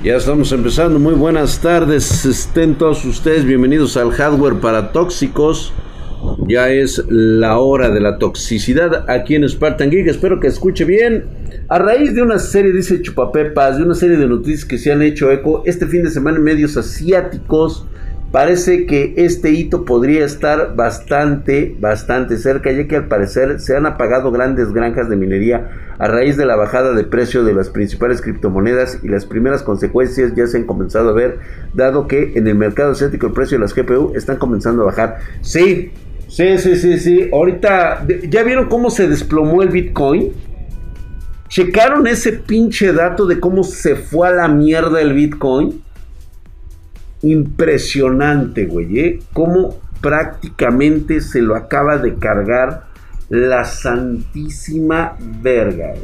Ya estamos empezando. Muy buenas tardes. Estén todos ustedes bienvenidos al hardware para tóxicos. Ya es la hora de la toxicidad aquí en Spartan Geek. Espero que escuche bien. A raíz de una serie, dice Chupapepas, de una serie de noticias que se han hecho eco este fin de semana en medios asiáticos, parece que este hito podría estar bastante, bastante cerca, ya que al parecer se han apagado grandes granjas de minería a raíz de la bajada de precio de las principales criptomonedas y las primeras consecuencias ya se han comenzado a ver, dado que en el mercado asiático el precio de las GPU están comenzando a bajar. Sí, sí, sí, sí, sí. Ahorita, ¿ya vieron cómo se desplomó el Bitcoin? ¿Checaron ese pinche dato de cómo se fue a la mierda el Bitcoin? Impresionante, güey, ¿eh? Cómo prácticamente se lo acaba de cargar la santísima verga.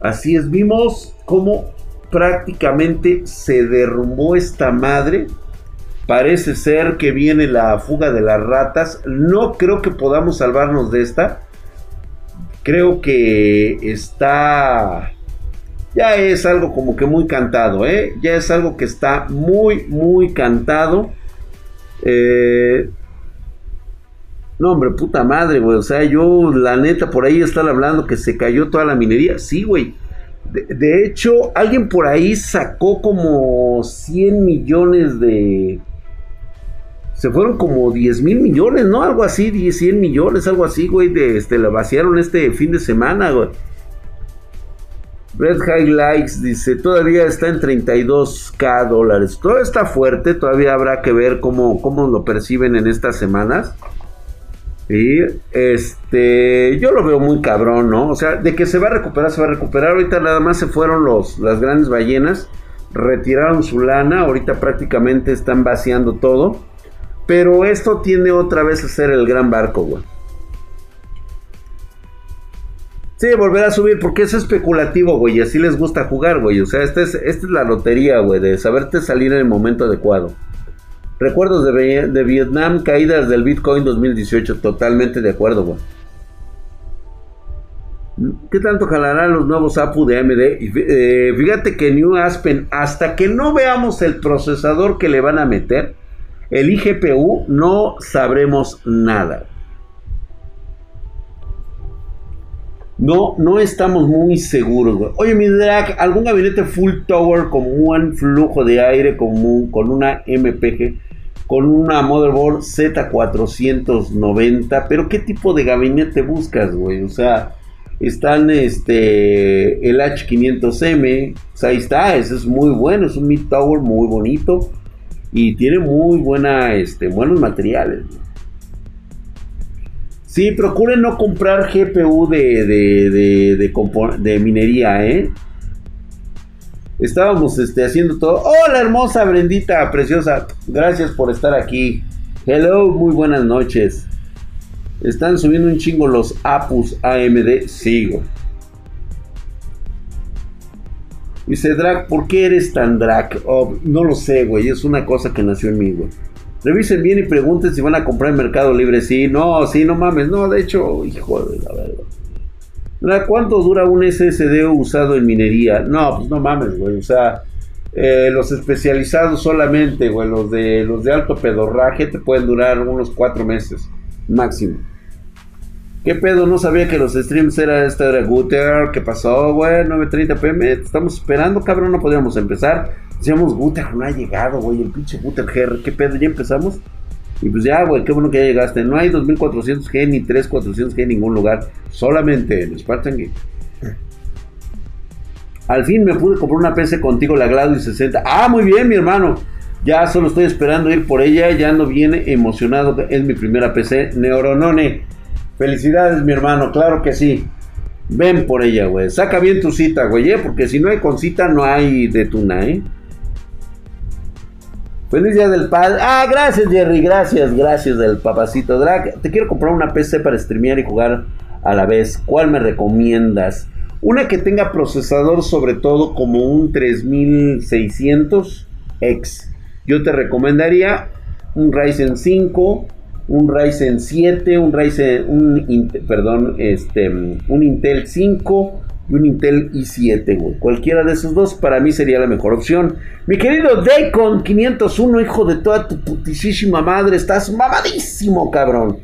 Así es, vimos cómo prácticamente se derrumbó esta madre. Parece ser que viene la fuga de las ratas. No creo que podamos salvarnos de esta. Creo que está... Ya es algo como que muy cantado, ¿eh? Ya es algo que está muy, muy cantado. Eh, no, hombre, puta madre, güey. O sea, yo, la neta, por ahí están hablando que se cayó toda la minería. Sí, güey. De, hecho, alguien por ahí sacó como 100 millones de... Se fueron como 10 mil millones, ¿no? Algo así, 10, 100 millones, algo así, güey. De, este, la vaciaron este fin de semana, güey. Red High Likes dice, todavía está en 32k dólares. Todo está fuerte, todavía habrá que ver cómo, cómo lo perciben en estas semanas. Y este, yo lo veo muy cabrón, ¿no? O sea, de que se va a recuperar, se va a recuperar. Ahorita nada más se fueron los, las grandes ballenas, retiraron su lana, ahorita prácticamente están vaciando todo. Pero esto tiene otra vez a ser el gran barco, güey. Sí, volverá a subir porque es especulativo, güey, y así les gusta jugar, güey. O sea, esta es, esta es la lotería, güey, de saberte salir en el momento adecuado. Recuerdos de, Vietnam, caídas del Bitcoin 2018, totalmente de acuerdo, güey. ¿Qué tanto jalarán los nuevos APU de AMD? Eh, fíjate que New Aspen, hasta que no veamos el procesador que le van a meter, el IGPU, no sabremos nada. No, no estamos muy seguros, güey. Oye, mi drag, ¿algún gabinete full tower con un flujo de aire común con una MPG? con una motherboard Z490, pero ¿qué tipo de gabinete buscas, güey? O sea, están este el H500M, o sea, ahí está, ese es muy bueno, es un mid tower muy bonito y tiene muy buena este buenos materiales. Sí, procuren no comprar GPU de, de, de, de minería, ¿eh? Estábamos este, haciendo todo. Hola hermosa, Brendita, preciosa. Gracias por estar aquí. Hello, muy buenas noches. Están subiendo un chingo los Apus AMD. Sigo. Dice Drag, ¿por qué eres tan drag? Oh, no lo sé, güey. Es una cosa que nació en mí, güey. Revisen bien y pregunten si van a comprar en Mercado Libre. Sí, no, sí, no mames. No, de hecho, hijo de la verdad. ¿Cuánto dura un SSD usado en minería? No, pues no mames, güey. O sea, eh, los especializados solamente, güey, los de, los de alto pedorraje te pueden durar unos cuatro meses, máximo. ¿Qué pedo? No sabía que los streams era esta era Guter. ¿Qué pasó, güey? 9.30 pm. Estamos esperando, cabrón. No podíamos empezar. Decíamos, Guter no ha llegado, güey. El pinche Guter GR. ¿Qué pedo? ¿Ya empezamos? Y pues ya, güey, qué bueno que ya llegaste. No hay 2400G ni 3400G en ningún lugar, solamente en Spartan Geek. Al fin me pude comprar una PC contigo, la Gladys 60. Ah, muy bien, mi hermano. Ya solo estoy esperando ir por ella. Ya no viene emocionado. Es mi primera PC. Neuronone. Felicidades, mi hermano. Claro que sí. Ven por ella, güey. Saca bien tu cita, güey. ¿eh? Porque si no hay con cita, no hay de tuna, ¿eh? Feliz día del padre. Ah, gracias Jerry, gracias, gracias del papacito Drag. Te quiero comprar una PC para streamear y jugar a la vez. ¿Cuál me recomiendas? Una que tenga procesador sobre todo como un 3600X. Yo te recomendaría un Ryzen 5, un Ryzen 7, un Ryzen, un, perdón, este, un Intel 5 y un Intel i7, güey. Cualquiera de esos dos para mí sería la mejor opción. Mi querido Daycon 501, hijo de toda tu putísima madre, estás mamadísimo, cabrón.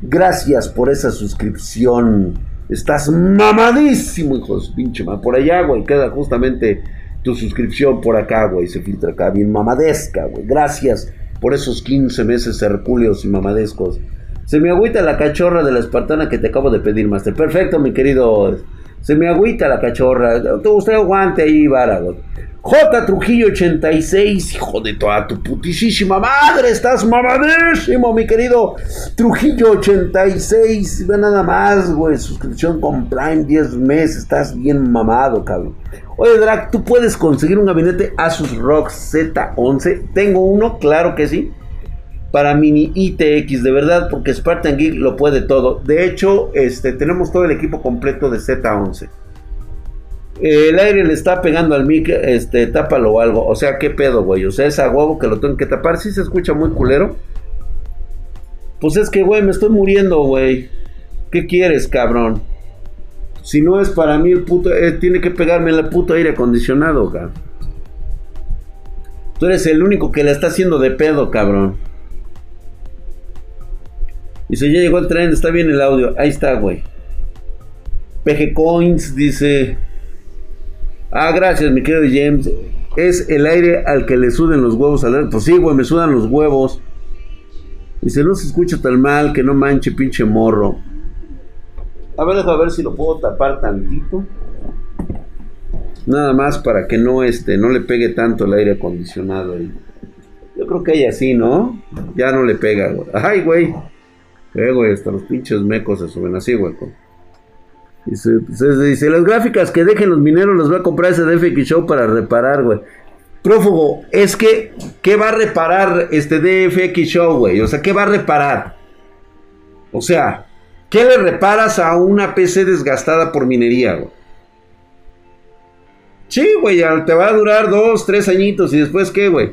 Gracias por esa suscripción. Estás mamadísimo, hijo de pinche. Por allá, güey, queda justamente tu suscripción por acá, güey. Se filtra acá, bien mamadesca, güey. Gracias por esos 15 meses hercúleos y mamadescos. Se me agüita la cachorra de la espartana que te acabo de pedir, Master. Perfecto, mi querido se me agüita la cachorra. Usted aguante ahí, vara, J. Trujillo 86, hijo de toda tu putísima madre, estás mamadísimo, mi querido Trujillo 86. Ve nada más, güey, suscripción con Prime 10 meses, estás bien mamado, cabrón. Oye, Drac, ¿tú puedes conseguir un gabinete Asus ROG Z11? Tengo uno, claro que sí para mini ITX, de verdad, porque Spartan Geek lo puede todo. De hecho, este, tenemos todo el equipo completo de Z11. El aire le está pegando al mic, este, tápalo o algo. O sea, ¿qué pedo, güey? O sea, es a huevo que lo tengo que tapar. Si se escucha muy culero. Pues es que, güey, me estoy muriendo, güey. ¿Qué quieres, cabrón? Si no es para mí el puto... Eh, tiene que pegarme el puto aire acondicionado, cabrón. Tú eres el único que le está haciendo de pedo, cabrón. Dice, ya llegó el tren, está bien el audio. Ahí está, güey. PG Coins dice. Ah, gracias, mi querido James. Es el aire al que le sudan los huevos al Pues sí, güey, me sudan los huevos. Dice, no se escucha tan mal, que no manche, pinche morro. A ver, a ver si lo puedo tapar tantito. Nada más para que no, este, no le pegue tanto el aire acondicionado. Yo creo que hay así, ¿no? Ya no le pega, güey. Ay, güey. Eh, güey, hasta los pinches mecos se suben así, güey. Dice, las gráficas que dejen los mineros las va a comprar ese DFX Show para reparar, güey. Prófugo, es que, ¿qué va a reparar este DFX Show, güey? O sea, ¿qué va a reparar? O sea, ¿qué le reparas a una PC desgastada por minería, güey? Sí, güey, te va a durar dos, tres añitos y después, ¿qué, güey?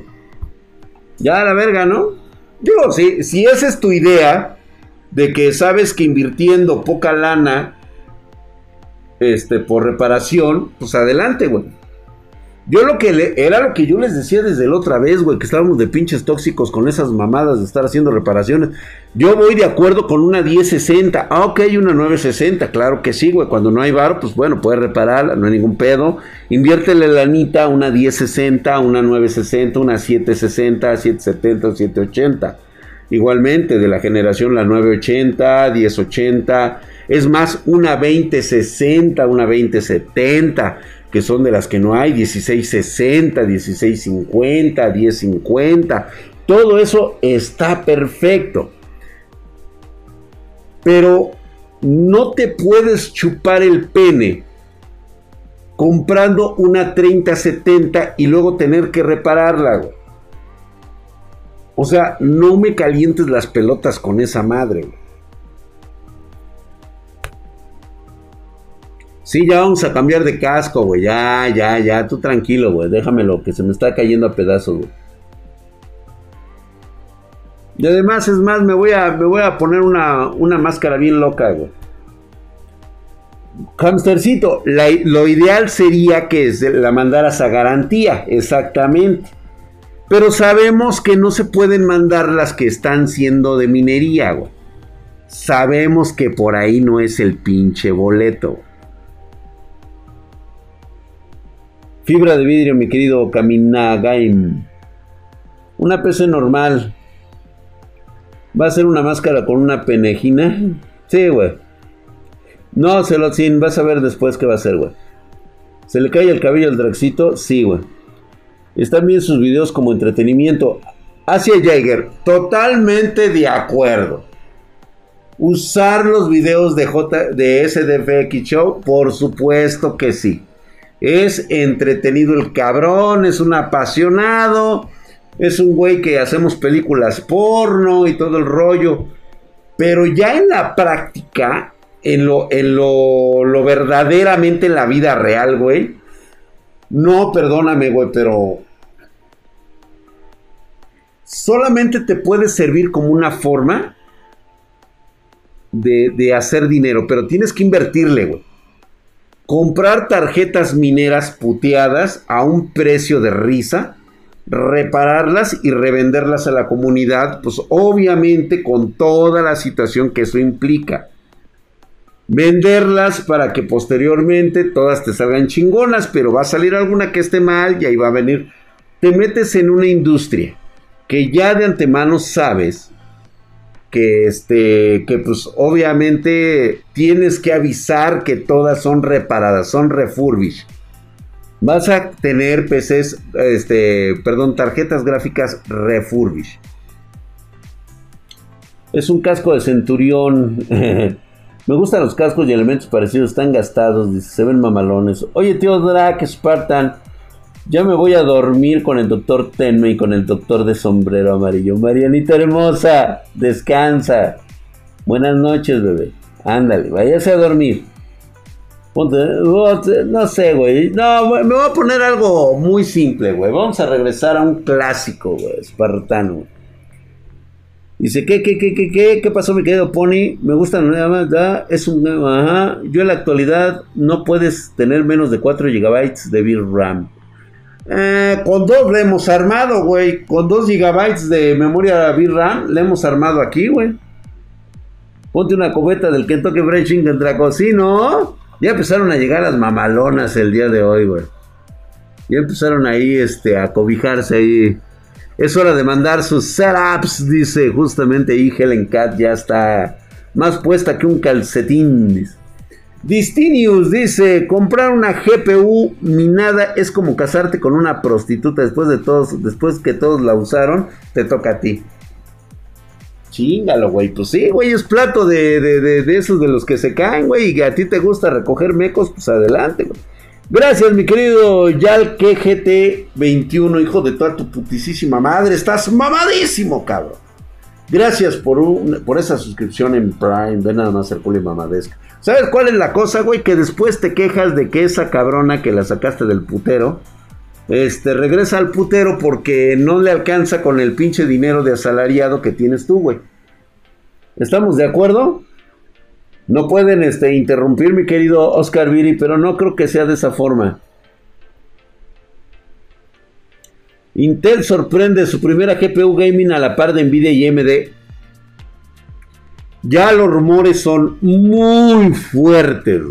Ya la verga, ¿no? Digo, si, si esa es tu idea, de que sabes que invirtiendo poca lana este, por reparación, pues adelante, güey. Yo lo que le, era lo que yo les decía desde la otra vez, güey, que estábamos de pinches tóxicos con esas mamadas de estar haciendo reparaciones. Yo voy de acuerdo con una 1060. Ah, ok, una 960, claro que sí, güey. Cuando no hay bar, pues bueno, puedes repararla, no hay ningún pedo. Inviértele la anita una 1060, una 960, una 760, 770, 780 Igualmente, de la generación la 980, 1080, es más, una 2060, una 2070, que son de las que no hay, 1660, 1650, 1050. Todo eso está perfecto. Pero no te puedes chupar el pene comprando una 3070 y luego tener que repararla. O sea, no me calientes las pelotas con esa madre. Sí, ya vamos a cambiar de casco, güey. Ya, ya, ya. Tú tranquilo, güey. Déjamelo, que se me está cayendo a pedazos, güey. Y además, es más, me voy a, me voy a poner una, una máscara bien loca, güey. Hamstercito, lo ideal sería que la mandaras a garantía, exactamente. Pero sabemos que no se pueden mandar las que están siendo de minería, güey. Sabemos que por ahí no es el pinche boleto. Fibra de vidrio, mi querido Kaminagaim. Una PC normal. ¿Va a ser una máscara con una penejina? Sí, güey. No, se lo sin. Vas a ver después qué va a ser, güey. ¿Se le cae el cabello al Draxito? Sí, güey. Están bien sus videos como entretenimiento. Hacia Jaeger, totalmente de acuerdo. Usar los videos de, J, de SDFX Show, por supuesto que sí. Es entretenido el cabrón, es un apasionado, es un güey que hacemos películas porno y todo el rollo. Pero ya en la práctica, en lo, en lo, lo verdaderamente en la vida real, güey. No, perdóname, güey, pero solamente te puede servir como una forma de, hacer dinero, pero tienes que invertirle, comprar tarjetas mineras puteadas a un precio de risa, repararlas y revenderlas a la comunidad, pues obviamente con toda la situación que eso implica. Venderlas para que posteriormente todas te salgan chingonas, pero va a salir alguna que esté mal y ahí va a venir. Te metes en una industria que ya de antemano sabes que este que pues obviamente tienes que avisar que todas son reparadas, son refurbished. Vas a tener PCs, este, perdón, tarjetas gráficas refurbished. Es un casco de centurión. Me gustan los cascos y elementos parecidos, están gastados, se ven mamalones. Oye, tío Drake, Spartan, ya me voy a dormir con el doctor Tenme y con el doctor de sombrero amarillo. Marianita hermosa, descansa. Buenas noches, bebé. Ándale, váyase a dormir. No sé, güey. No, me voy a poner algo muy simple, güey. Vamos a regresar a un clásico, güey, espartano. Dice, ¿qué, qué, qué, qué, qué, qué pasó, mi querido Pony? Me gusta más, es un, ajá. Yo en la actualidad no puedes tener menos de 4 GB de VRAM. Eh, con dos le hemos armado, güey. Con 2 GB de memoria VRAM le hemos armado aquí, güey. Ponte una cubeta del Kentucky Fried Chicken ¿no? Ya empezaron a llegar las mamalonas el día de hoy, güey. Ya empezaron ahí, este, a cobijarse ahí. Es hora de mandar sus setups, dice justamente ahí Helen Cat ya está más puesta que un calcetín, dice. Distinius dice, comprar una GPU minada es como casarte con una prostituta después de todos, después que todos la usaron, te toca a ti. Chingalo, güey. Pues sí, güey, es plato de, de, esos de los que se caen, güey. Y a ti te gusta recoger mecos, pues adelante, güey. Gracias, mi querido Yal KGT21, hijo de toda tu putisísima madre. Estás mamadísimo, cabrón. Gracias por, un, por esa suscripción en Prime. Ven nada más el culo y mamadesca. ¿Sabes cuál es la cosa, güey? Que después te quejas de que esa cabrona que la sacaste del putero, este, regresa al putero porque no le alcanza con el pinche dinero de asalariado que tienes tú, güey. ¿Estamos de acuerdo? No pueden este, interrumpir, mi querido Oscar Viri, pero no creo que sea de esa forma. Intel sorprende su primera GPU gaming a la par de Nvidia y AMD ya los rumores son muy fuertes.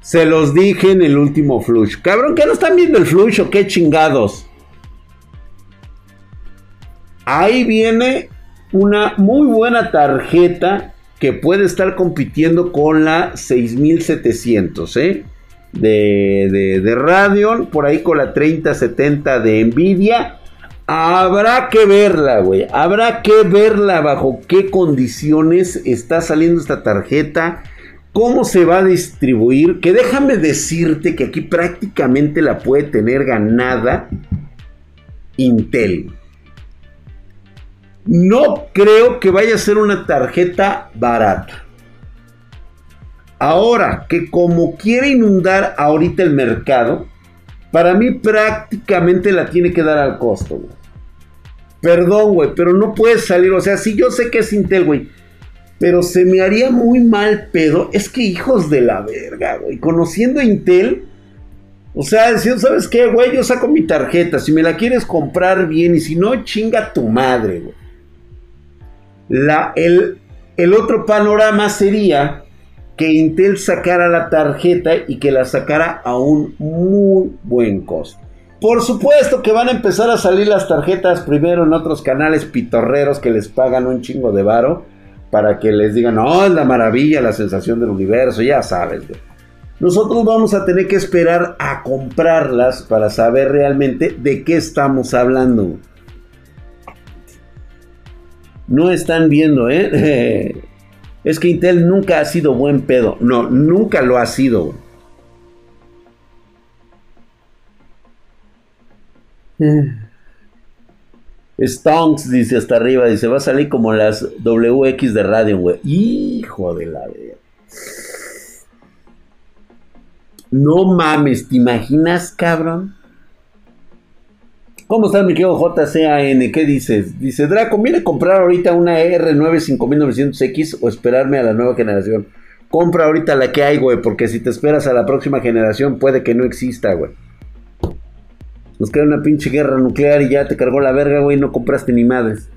Se los dije en el último flush. Cabrón, ¿qué no están viendo el flush o qué chingados? Ahí viene una muy buena tarjeta que puede estar compitiendo con la 6700, ¿eh? De, de, de Radeon, por ahí con la 3070 de Nvidia Habrá que verla, güey. Habrá que verla bajo qué condiciones está saliendo esta tarjeta. Cómo se va a distribuir. Que déjame decirte que aquí prácticamente la puede tener ganada Intel. No creo que vaya a ser una tarjeta barata. Ahora que como quiere inundar ahorita el mercado, para mí prácticamente la tiene que dar al costo, güey. Perdón, güey, pero no puedes salir. O sea, sí, yo sé que es Intel, güey. Pero se me haría muy mal pedo. Es que hijos de la verga, güey. Conociendo a Intel. O sea, ¿sabes qué, güey? Yo saco mi tarjeta. Si me la quieres comprar bien y si no, chinga tu madre, güey. La, el, el otro panorama sería que Intel sacara la tarjeta y que la sacara a un muy buen costo. Por supuesto que van a empezar a salir las tarjetas primero en otros canales pitorreros que les pagan un chingo de varo para que les digan, oh, la maravilla, la sensación del universo, ya sabes. Nosotros vamos a tener que esperar a comprarlas para saber realmente de qué estamos hablando. No están viendo, ¿eh? Es que Intel nunca ha sido buen pedo. No, nunca lo ha sido. Stonks dice hasta arriba, dice, va a salir como las WX de radio, güey. Hijo de la verga. No mames, ¿te imaginas, cabrón? ¿Cómo estás, mi querido JCAN? ¿Qué dices? Dice, Draco, ¿viene comprar ahorita una R9 5900X o esperarme a la nueva generación? Compra ahorita la que hay, güey, porque si te esperas a la próxima generación puede que no exista, güey. Nos queda una pinche guerra nuclear y ya te cargó la verga, güey, no compraste ni madres.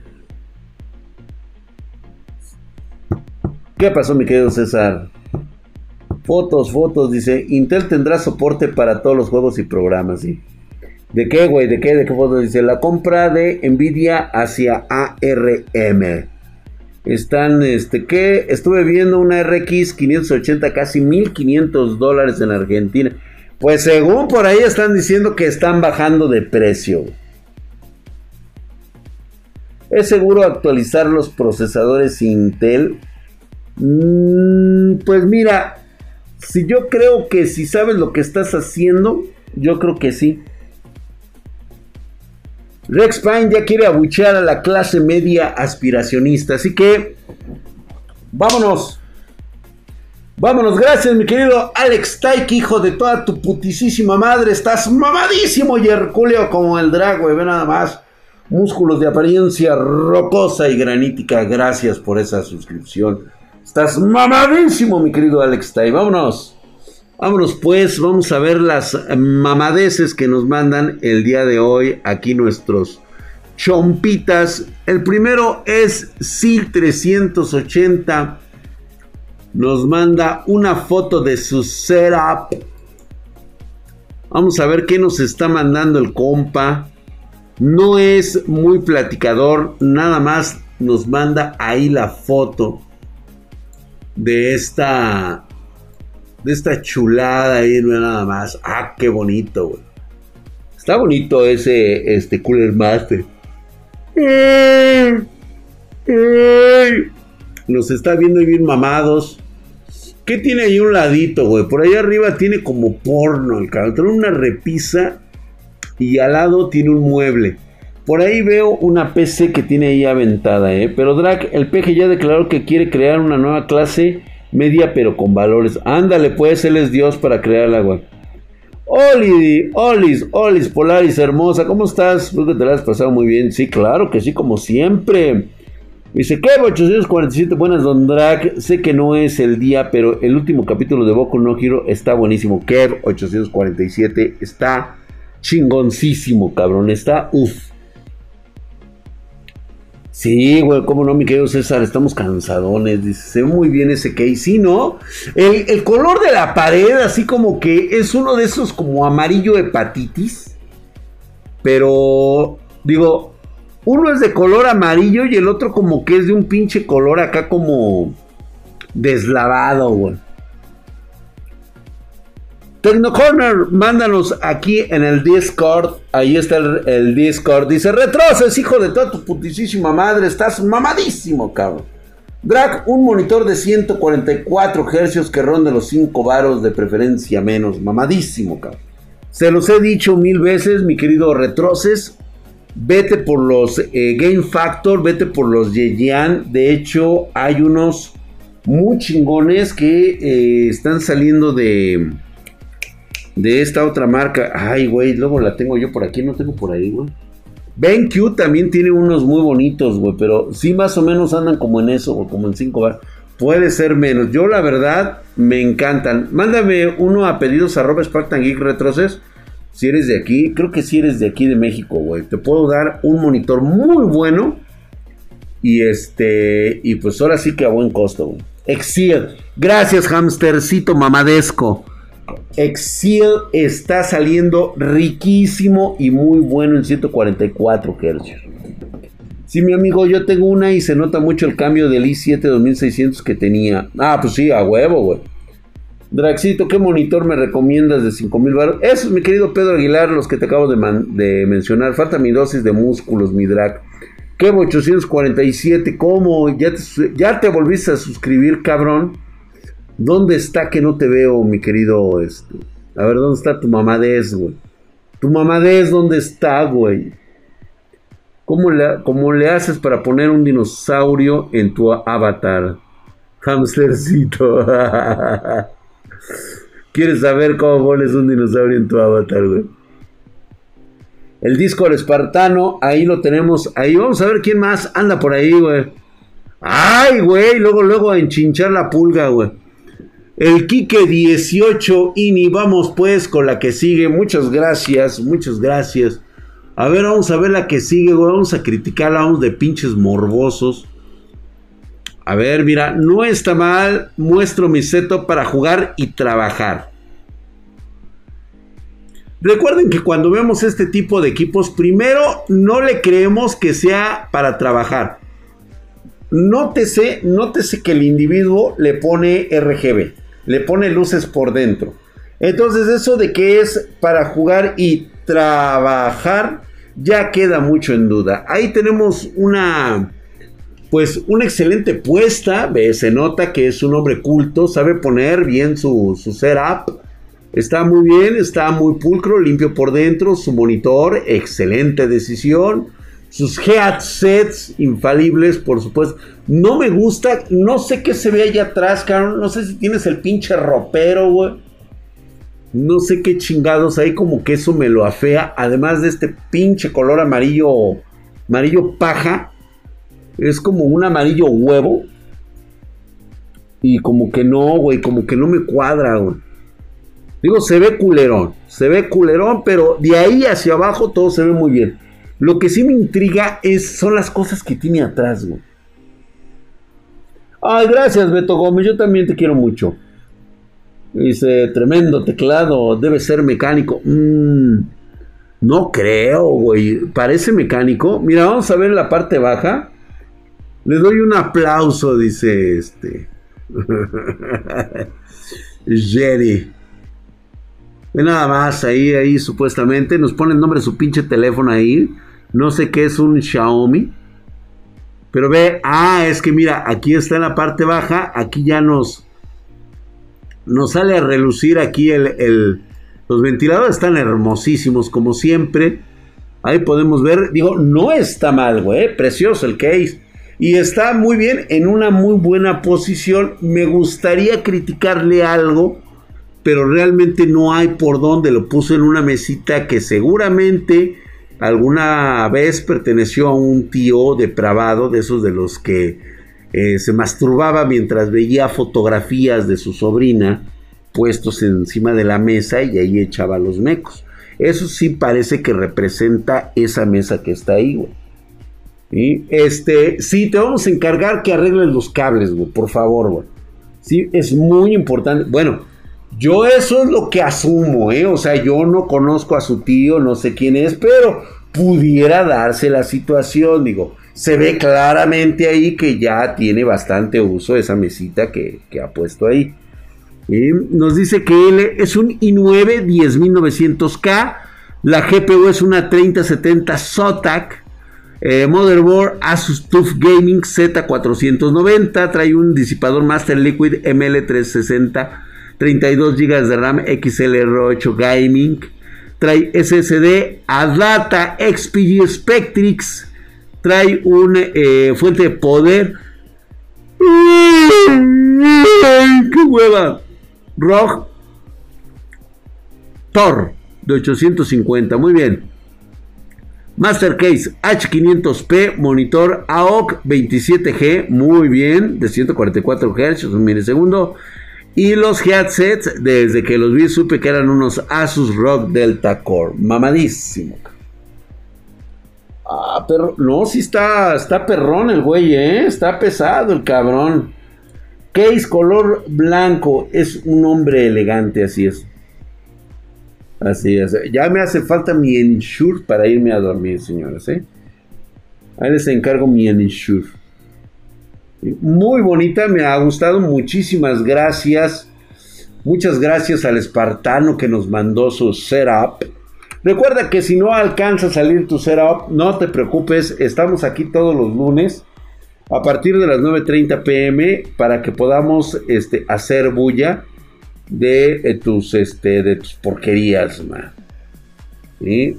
¿Qué pasó, mi querido César? Fotos, fotos, dice, Intel tendrá soporte para todos los juegos y programas, ¿sí? ¿De qué, güey? ¿De qué? ¿De qué fotos? Dice, la compra de Nvidia hacia ARM. Están, este, ¿qué? Estuve viendo una RX 580, casi 1500 dólares en Argentina. Pues según por ahí están diciendo que están bajando de precio. ¿Es seguro actualizar los procesadores Intel? Mm, pues mira, si yo creo que si sabes lo que estás haciendo, yo creo que sí. Rex Pine ya quiere abuchear a la clase media aspiracionista. Así que, vámonos. Vámonos, gracias mi querido Alex Taiki, hijo de toda tu putisísima madre. Estás mamadísimo y como el drag, güey. Ve nada más. Músculos de apariencia rocosa y granítica. Gracias por esa suscripción. Estás mamadísimo, mi querido Alex Tai. Vámonos. Vámonos pues, vamos a ver las mamadeces que nos mandan el día de hoy aquí nuestros chompitas. El primero es SIL 380. Nos manda una foto de su setup. Vamos a ver qué nos está mandando el compa. No es muy platicador, nada más nos manda ahí la foto de esta de esta chulada ahí, no nada más. Ah, qué bonito, güey. Está bonito ese este Cooler Master. Nos está viendo bien mamados. ¿Qué tiene ahí un ladito, güey? Por ahí arriba tiene como porno el cabrón. Tiene una repisa y al lado tiene un mueble. Por ahí veo una PC que tiene ahí aventada, ¿eh? Pero Drac, el PG ya declaró que quiere crear una nueva clase media, pero con valores. Ándale, pues, él es Dios para crear el agua. Oli, Olis, Olis, Polaris, hermosa, ¿cómo estás? Creo que te la has pasado muy bien. Sí, claro que sí, como siempre. Dice, ¿qué? 847, buenas, Don Drag. Sé que no es el día, pero el último capítulo de Boku no Hero está buenísimo. Kev 847 está chingoncísimo, cabrón. Está uff. Sí, güey, cómo no, mi querido César, estamos cansadones. Dice, se ve muy bien ese case. Sí, ¿no? El, color de la pared, así como que es uno de esos como amarillo hepatitis. Pero, digo, uno es de color amarillo y el otro como que es de un pinche color acá como deslavado, güey. Tecnocorner, mándanos aquí en el Discord. Ahí está el, Discord. Dice: Retroces, hijo de toda tu putísima madre. Estás mamadísimo, cabrón. Drag, un monitor de 144 Hz que ronde los 5 varos de preferencia menos. Mamadísimo, cabrón. Se los he dicho mil veces, mi querido Retroces. Vete por los eh, Game Factor, vete por los Yeyan. De hecho, hay unos muy chingones que eh, están saliendo de de esta otra marca. Ay, güey, luego la tengo yo por aquí, no tengo por ahí, güey. BenQ también tiene unos muy bonitos, güey, pero sí más o menos andan como en eso, o como en 5 bar. Puede ser menos. Yo la verdad me encantan. Mándame uno a pedidos arroba Spartan Geek Retroces. Si eres de aquí, creo que si eres de aquí de México, güey. Te puedo dar un monitor muy bueno. Y este, y pues ahora sí que a buen costo, güey. Exil. Gracias, hamstercito mamadesco. Excel está saliendo riquísimo y muy bueno en 144 Hz. Sí, mi amigo, yo tengo una y se nota mucho el cambio del i7 2600 que tenía. Ah, pues sí, a huevo, güey. Draxito, ¿qué monitor me recomiendas de 5000 baros? Eso, mi querido Pedro Aguilar, los que te acabo de, mencionar. Falta mi dosis de músculos, mi drag. ¿Qué 847? ¿Cómo? ¿Ya ¿Ya te volviste a suscribir, cabrón? ¿Dónde está que no te veo, mi querido? Este? A ver, ¿dónde está tu mamadez, güey? Tu mamadez, ¿dónde está, güey? ¿Cómo le, ¿Cómo le haces para poner un dinosaurio en tu avatar? Hamstercito. ¿Quieres saber cómo pones un dinosaurio en tu avatar, güey? El disco espartano, ahí lo tenemos. Ahí vamos a ver quién más anda por ahí, güey. Ay, güey, luego, luego a enchinchar la pulga, güey. El Kike 18 Ini, vamos pues con la que sigue. Muchas gracias, muchas gracias. A ver, vamos a ver la que sigue, Vamos a criticarla, vamos de pinches morbosos. A ver, mira, no está mal. Muestro mi setup para jugar y trabajar. Recuerden que cuando vemos este tipo de equipos, primero no le creemos que sea para trabajar. Nótese, nótese que el individuo le pone RGB, le pone luces por dentro. Entonces eso de que es para jugar y trabajar ya queda mucho en duda. Ahí tenemos una, pues una excelente puesta. Se nota que es un hombre culto, sabe poner bien su, su setup. Está muy bien, está muy pulcro, limpio por dentro. Su monitor, excelente decisión. Sus headsets infalibles, por supuesto. No me gusta, no sé qué se ve allá atrás, cabrón. No sé si tienes el pinche ropero, güey. No sé qué chingados hay, como que eso me lo afea. Además de este pinche color amarillo, amarillo paja. Es como un amarillo huevo. Y como que no, güey, como que no me cuadra, güey. Digo, se ve culerón, se ve culerón, pero de ahí hacia abajo todo se ve muy bien. Lo que sí me intriga es, son las cosas que tiene atrás, güey. Ay, gracias, Beto Gómez, yo también te quiero mucho. Dice, tremendo teclado, debe ser mecánico. Mm, no creo, güey. Parece mecánico. Mira, vamos a ver la parte baja. Le doy un aplauso, dice este. Jerry. Ve nada más, ahí, ahí supuestamente. Nos pone el nombre de su pinche teléfono ahí. No sé qué es un Xiaomi. Pero ve, ah, es que mira, aquí está en la parte baja. Aquí ya nos nos sale a relucir aquí el, los ventiladores están hermosísimos como siempre. Ahí podemos ver, digo, no está mal, güey, precioso el case. Y está muy bien, en una muy buena posición. Me gustaría criticarle algo, pero realmente no hay por dónde. Lo puso en una mesita que seguramente alguna vez perteneció a un tío depravado, de esos de los que eh, se masturbaba mientras veía fotografías de su sobrina puestos encima de la mesa y ahí echaba los mecos. Eso sí parece que representa esa mesa que está ahí, güey. Y este, sí, te vamos a encargar que arregles los cables, güey, por favor, güey. Sí, es muy importante. Bueno, yo eso es lo que asumo, ¿eh? O sea, yo no conozco a su tío, no sé quién es, pero pudiera darse la situación, digo se ve claramente ahí que ya tiene bastante uso esa mesita que, ha puesto ahí. Nos dice que él es un i9 10900K. La GPU es una 3070 SOTAC. Eh, motherboard Asus TUF Gaming Z490. Trae un disipador Master Liquid ML360. 32 GB de RAM XLR8 Gaming. Trae SSD ADATA XPG Spectrix trae una eh, fuente de poder. ¡Qué hueva! ROG Thor de 850. Muy bien. Master Case H500P, monitor AOC 27G, muy bien, de 144 Hz, un milisegundo. Y los headsets, desde que los vi, supe que eran unos Asus ROG Delta Core, mamadísimo. Ah, pero no, sí está, está perrón el güey, ¿eh? Está pesado el cabrón. Case color blanco, es un hombre elegante, así es. Así es. Ya me hace falta mi ensure para irme a dormir, señores, ¿eh? Ahí les encargo mi ensure. Muy bonita, me ha gustado. Muchísimas gracias. Muchas gracias al espartano que nos mandó su setup. Recuerda que si no alcanza a salir tu setup, no te preocupes, estamos aquí todos los lunes a partir de las 9.30 pm para que podamos este, hacer bulla de, tus, este, de tus porquerías.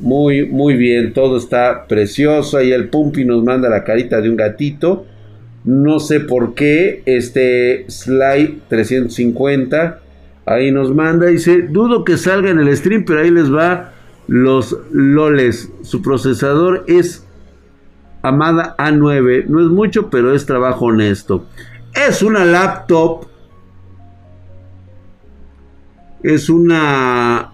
Muy, muy bien, todo está precioso. Ahí el Pumpi nos manda la carita de un gatito. No sé por qué. Este Slide 350. Ahí nos manda. Dice: Dudo que salga en el stream, pero ahí les va los LOLES. Su procesador es Amada A9. No es mucho, pero es trabajo honesto. Es una laptop Es una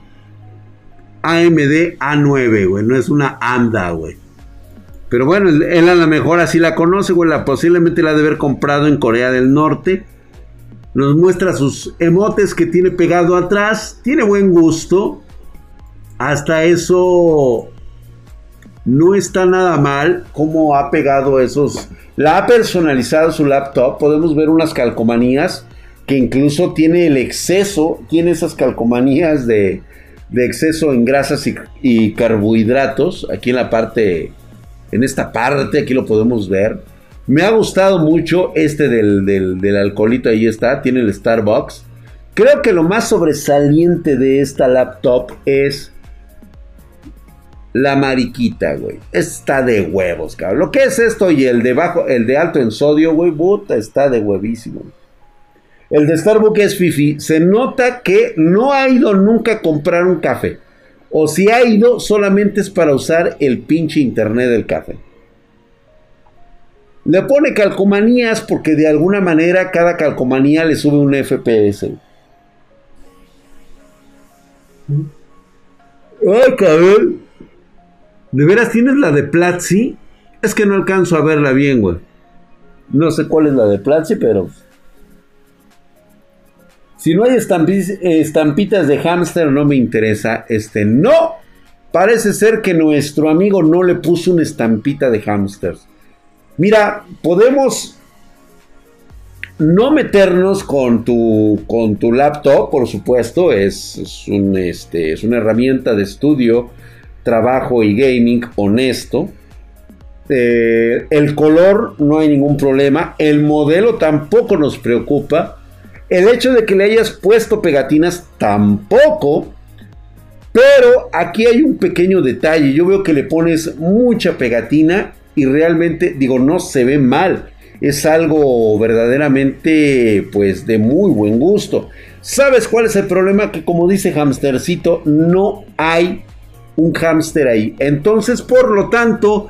AMD A9, güey. No es una AMDA, güey. Pero bueno, él a lo mejor así la conoce, güey. La, posiblemente la ha de haber comprado en Corea del Norte. Nos muestra sus emotes que tiene pegado atrás. Tiene buen gusto. Hasta eso no está nada mal cómo ha pegado esos. La ha personalizado su laptop. Podemos ver unas calcomanías que incluso tiene el exceso, tiene esas calcomanías de, exceso en grasas y, carbohidratos. Aquí en la parte, en esta parte, aquí lo podemos ver. Me ha gustado mucho este del, del, del alcoholito, ahí está, tiene el Starbucks. Creo que lo más sobresaliente de esta laptop es la mariquita, güey. Está de huevos, cabrón. Lo que es esto y el de bajo, el de alto en sodio, güey, puta, está de huevísimo. El de Starbucks es Fifi. Se nota que no ha ido nunca a comprar un café. O si ha ido, solamente es para usar el pinche internet del café. Le pone calcomanías porque de alguna manera cada calcomanía le sube un FPS. Ay, cabrón. ¿De veras tienes la de Platzi? Es que no alcanzo a verla bien, güey. No sé cuál es la de Platzi, pero si no hay estampitas de hámster, no me interesa. Este, no. Parece ser que nuestro amigo no le puso una estampita de hámsters. Mira, podemos no meternos con tu, con tu laptop, por supuesto. Es, este, es una herramienta de estudio, trabajo y gaming honesto. Eh, el color no hay ningún problema. El modelo tampoco nos preocupa. El hecho de que le hayas puesto pegatinas tampoco. Pero aquí hay un pequeño detalle. Yo veo que le pones mucha pegatina y realmente, digo, no se ve mal. Es algo verdaderamente, pues, de muy buen gusto. ¿Sabes cuál es el problema? Que como dice Hamstercito, no hay un hámster ahí. Entonces, por lo tanto,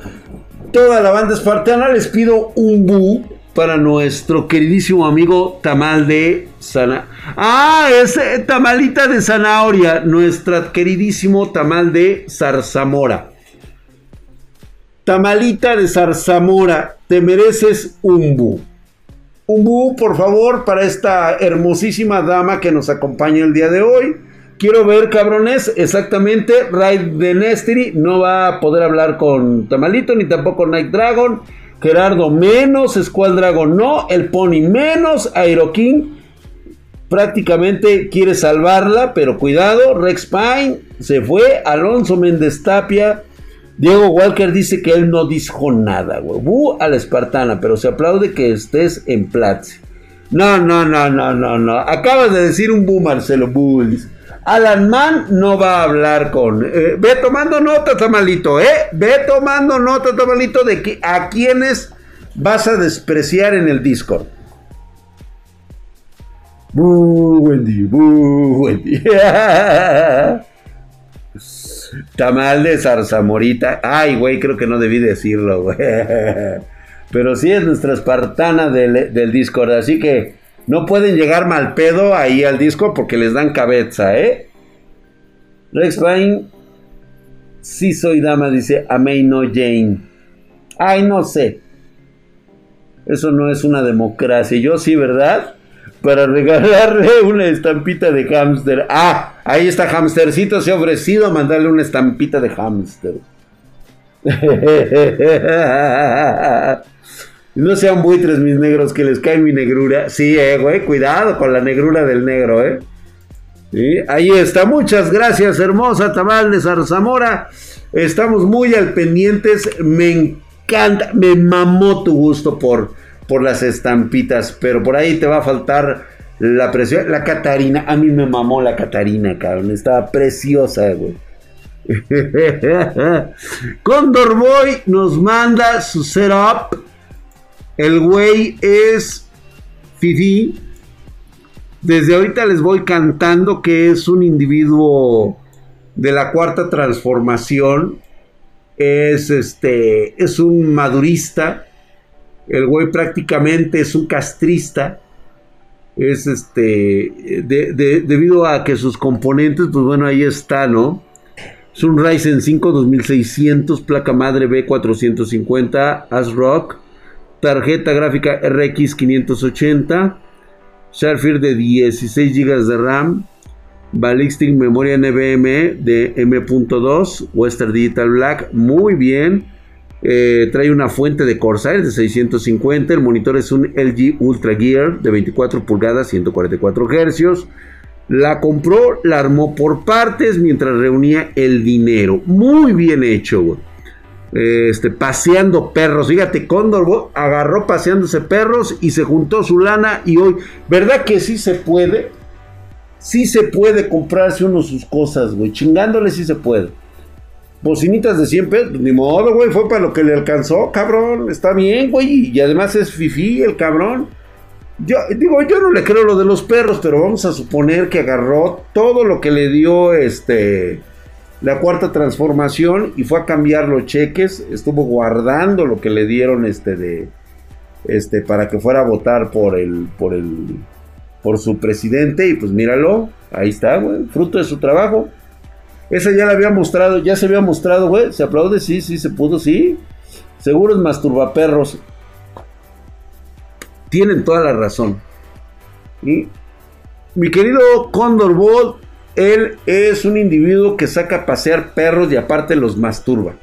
toda la banda espartana les pido un bu para nuestro queridísimo amigo Tamal de Sana. Ah, ese tamalita de zanahoria, nuestro queridísimo tamal de zarzamora. Tamalita de zarzamora, te mereces un bu. Un bu, por favor, para esta hermosísima dama que nos acompaña el día de hoy. Quiero ver, cabrones, exactamente, Raid de Nesteri no va a poder hablar con Tamalito ni tampoco Night Dragon. Gerardo menos, Dragon no, el Pony menos, Aeroking prácticamente quiere salvarla, pero cuidado, Rex Pine se fue, Alonso Méndez Tapia, Diego Walker dice que él no dijo nada, güey. Bu a la espartana, pero se aplaude que estés en Platzi. No, no, no, no, no, no. Acabas de decir un bu, Marcelo Bulls. Alan Mann no va a hablar con. Eh, ve tomando nota, Tamalito, ¿eh? Ve tomando nota, Tamalito, de que a quienes vas a despreciar en el Discord. Buh, Wendy, buh, Wendy. Tamal de zarzamorita. Ay, güey, creo que no debí decirlo, güey. Pero sí es nuestra espartana del, del Discord, así que no pueden llegar mal pedo ahí al disco porque les dan cabeza, ¿eh? Rex Pine, sí soy dama, dice Amey no Jane. Ay, no sé. Eso no es una democracia. Yo sí, ¿verdad? Para regalarle una estampita de hámster. Ah, ahí está Hamstercito. Se ha ofrecido a mandarle una estampita de hámster. No sean buitres mis negros que les cae mi negrura. Sí, eh, güey, cuidado con la negrura del negro, eh. Ahí está, muchas gracias, hermosa Tamal de. Estamos muy al pendientes. Me encanta, me mamó tu gusto por, por las estampitas, pero por ahí te va a faltar la presión. La Catarina, a mí me mamó la Catarina, cabrón. Estaba preciosa, güey. Condor Boy nos manda su setup el güey es Fifi. Desde ahorita les voy cantando que es un individuo de la cuarta transformación. Es este. Es un madurista. El güey prácticamente es un castrista. es este, debido a que sus componentes, pues bueno, ahí está, ¿no? Es un Ryzen 5 2600, placa madre B450, ASRock, tarjeta gráfica RX 580, Sharpfire de 16 GB de RAM, Ballistic memoria NVMe de M.2, Western Digital Black, muy bien. Eh, trae una fuente de Corsair de 650. El monitor es un LG Ultra Gear de 24 pulgadas, 144 Hz. La compró, la armó por partes mientras reunía el dinero. Muy bien hecho, Este, paseando perros. Fíjate, Condor agarró paseándose perros y se juntó su lana. Y hoy, ¿verdad que sí se puede? Sí se puede comprarse uno sus cosas, güey. Chingándole sí se puede. Bocinitas de 100 pesos, ni modo, güey. Fue para lo que le alcanzó, cabrón. Está bien, güey. Y además es fifi el cabrón. Yo digo, yo no le creo lo de los perros, pero vamos a suponer que agarró todo lo que le dio este la cuarta transformación y fue a cambiar los cheques, estuvo guardando lo que le dieron este de este para que fuera a votar por el por el por su presidente y pues míralo, ahí está, güey, fruto de su trabajo. Esa ya la había mostrado, ya se había mostrado, se aplaude, sí, sí, se pudo, sí. Seguro es masturbaperros. Tienen toda la razón. Mi querido Condor Ball, él es un individuo que saca a pasear perros y aparte los masturba.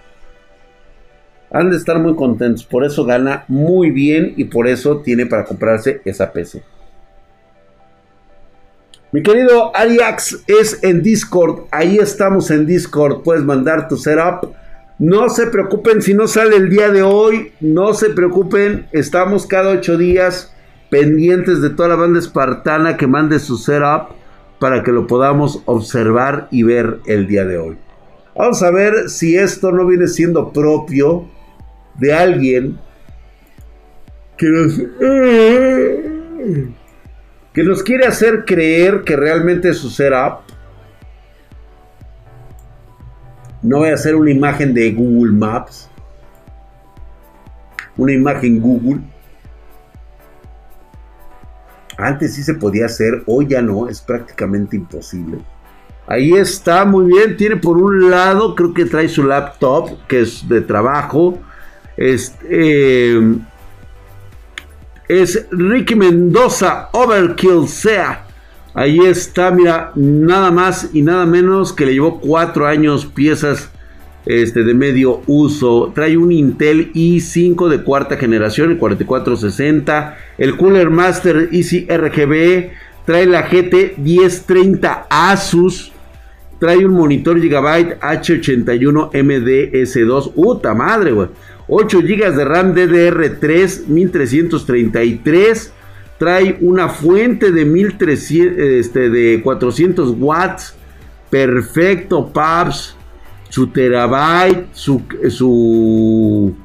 Han de estar muy contentos, por eso gana muy bien y por eso tiene para comprarse esa PC. Mi querido Ariax es en Discord. Ahí estamos en Discord. Puedes mandar tu setup. No se preocupen si no sale el día de hoy. No se preocupen. Estamos cada ocho días pendientes de toda la banda espartana que mande su setup para que lo podamos observar y ver el día de hoy. Vamos a ver si esto no viene siendo propio de alguien que nos que nos quiere hacer creer que realmente su setup no voy a hacer una imagen de Google Maps, una imagen Google. Antes sí se podía hacer, hoy ya no, es prácticamente imposible. Ahí está, muy bien. Tiene por un lado, creo que trae su laptop, que es de trabajo. Este, es Ricky Mendoza, Overkill sea. Ahí está, mira, nada más y nada menos que le llevó cuatro años piezas este, de medio uso. Trae un Intel i5 de cuarta generación, el 4460. El Cooler Master Easy RGB. Trae la GT 1030 Asus. Trae un monitor Gigabyte H81 MDS2. ¡Uta madre, güey! 8 GB de RAM DDR3 1333. Trae una fuente de 1300, este, de 400 watts. Perfecto, PABS. Su terabyte. Su. Su.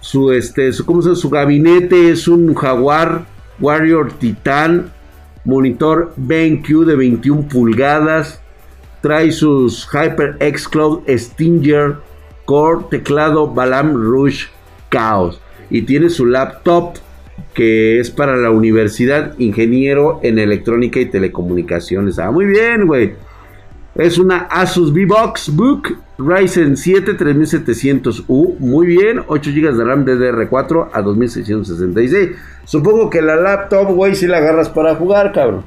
Su, este, su, ¿cómo se Su gabinete es un Jaguar Warrior Titan. Monitor BenQ de 21 pulgadas. Trae sus HyperX Cloud Stinger Core, teclado Balam Rouge Chaos. Y tiene su laptop que es para la universidad, ingeniero en electrónica y telecomunicaciones. Ah, muy bien, güey. Es una Asus VBox Book Ryzen 7 3700U. Muy bien, 8 GB de RAM DDR4 a 2666. Supongo que la laptop, güey, si la agarras para jugar, cabrón.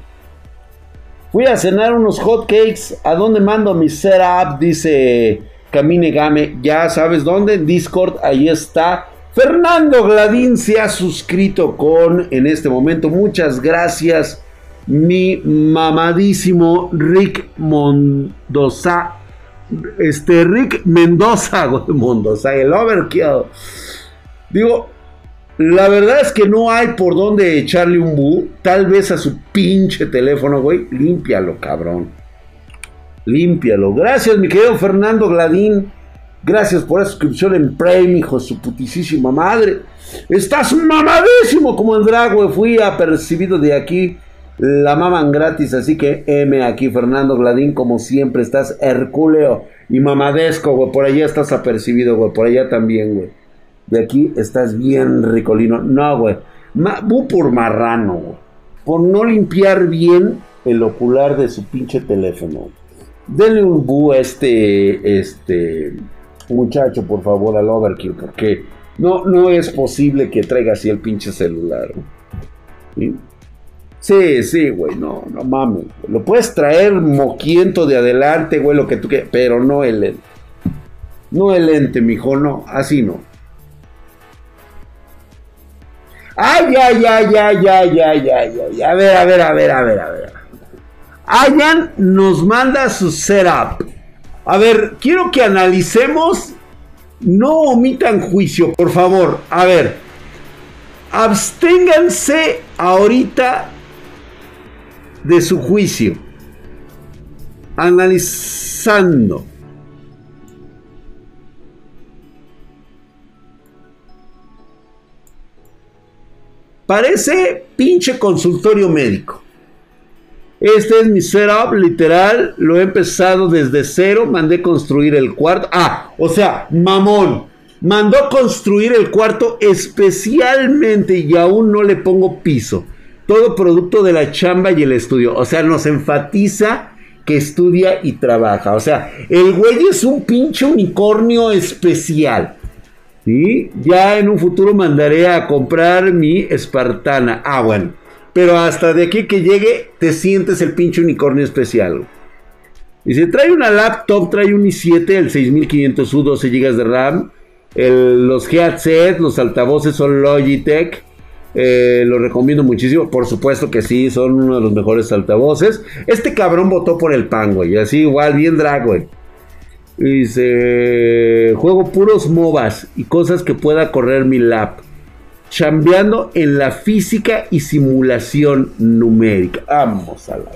Fui a cenar unos hotcakes. ¿A dónde mando mi setup? Dice Camine Game, ya sabes dónde, en Discord, ahí está. Fernando Gladín se ha suscrito con en este momento. Muchas gracias, mi mamadísimo Rick Mendoza. Este Rick Mendoza, Mendoza, el overkill. Digo, la verdad es que no hay por dónde echarle un bu. Tal vez a su pinche teléfono, güey. Límpialo, cabrón límpialo. Gracias, mi querido Fernando Gladín. Gracias por la suscripción en Prime, hijo de su putisísima madre. Estás mamadísimo como el Drago. Fui apercibido de aquí. La maman gratis, así que M aquí, Fernando Gladín, como siempre, estás hercúleo y mamadesco, güey. Por allá estás apercibido, güey. Por allá también, güey. De aquí estás bien ricolino. No, güey. Bu por marrano, güey. por no limpiar bien el ocular de su pinche teléfono. Denle un bu a este, este muchacho, por favor, al Overkill, porque no, no es posible que traiga así el pinche celular. ¿sí? Sí, güey, no, no mames. Lo puedes traer moquiento de adelante, güey, lo que tú quieras, pero no el lente. No el lente, mijo, no, así no. Ay, ay, ay, ay, ay, ay, ay, ay. A ver, a ver, a ver, a ver, a ver. Ayan nos manda su setup. A ver, quiero que analicemos. No omitan juicio, por favor. A ver. Absténganse ahorita de su juicio. Analizando. Parece pinche consultorio médico. Este es mi setup, literal. Lo he empezado desde cero. Mandé construir el cuarto. Ah, o sea, mamón. Mandó construir el cuarto especialmente y aún no le pongo piso. Todo producto de la chamba y el estudio. O sea, nos enfatiza que estudia y trabaja. O sea, el güey es un pinche unicornio especial. ¿Sí? Ya en un futuro mandaré a comprar mi espartana. Ah, bueno. Pero hasta de aquí que llegue, te sientes el pinche unicornio especial. Dice, trae una laptop, trae un i7, el 6500U, 12 GB de RAM. los headsets, los altavoces son Logitech. Eh, lo recomiendo muchísimo. Por supuesto que sí, son uno de los mejores altavoces. Este cabrón votó por el pan, güey. Así igual, bien drag. Dice, juego puros MOBAs y cosas que pueda correr mi lap chambeando en la física y simulación numérica. Vamos a la.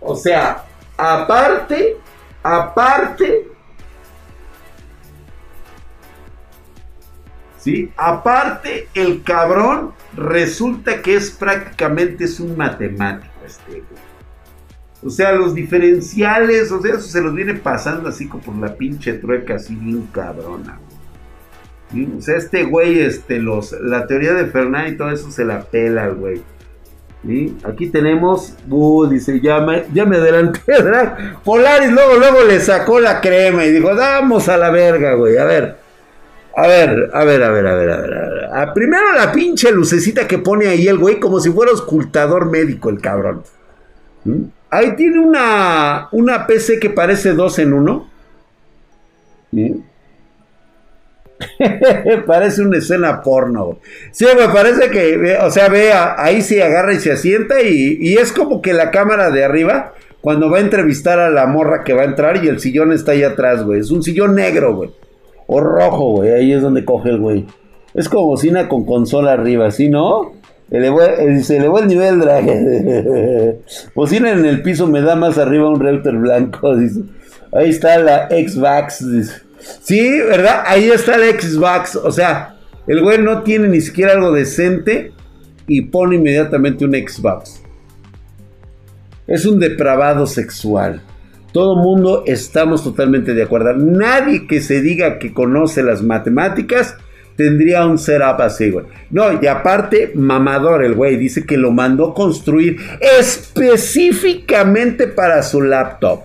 O sea, aparte, aparte, ¿sí? Aparte, el cabrón resulta que es prácticamente es un matemático este o sea, los diferenciales, o sea, eso se los viene pasando así como por la pinche trueca, así bien cabrona. O sea, este güey, este, los, la teoría de Fernández y todo eso se la pela, güey. ¿Sí? Aquí tenemos, uh, dice, ya me, ya me adelanté, Polaris luego, luego le sacó la crema y dijo, vamos a la verga, güey, a ver. A ver, a ver, a ver, a ver, a ver. A ver. A primero la pinche lucecita que pone ahí el güey como si fuera ocultador médico el cabrón. ¿Mm? Ahí tiene una, una PC que parece dos en uno. parece una escena porno. Sí, me parece que, o sea, ve, ahí se agarra y se asienta y, y, es como que la cámara de arriba, cuando va a entrevistar a la morra que va a entrar y el sillón está ahí atrás, güey. Es un sillón negro, güey. O rojo, güey. Ahí es donde coge el güey. Es como bocina con consola arriba, ¿sí, no? Eh, se elevó el nivel drag. Bocina en el piso me da más arriba un router blanco. Dice. Ahí está la Xbox. Sí, ¿verdad? Ahí está la Xbox. O sea, el güey no tiene ni siquiera algo decente y pone inmediatamente un Xbox. Es un depravado sexual. Todo mundo estamos totalmente de acuerdo. Nadie que se diga que conoce las matemáticas tendría un setup así, güey. No, y aparte, mamador el güey, dice que lo mandó construir específicamente para su laptop.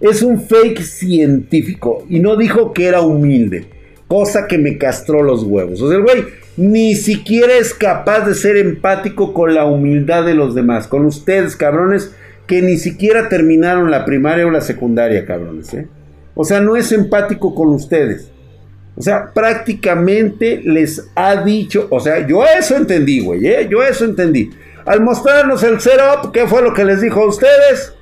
Es un fake científico y no dijo que era humilde, cosa que me castró los huevos. O sea, el güey ni siquiera es capaz de ser empático con la humildad de los demás, con ustedes, cabrones, que ni siquiera terminaron la primaria o la secundaria, cabrones, ¿eh? O sea, no es empático con ustedes. O sea, prácticamente les ha dicho, o sea, yo eso entendí, güey, ¿eh? yo eso entendí. Al mostrarnos el setup, ¿qué fue lo que les dijo a ustedes?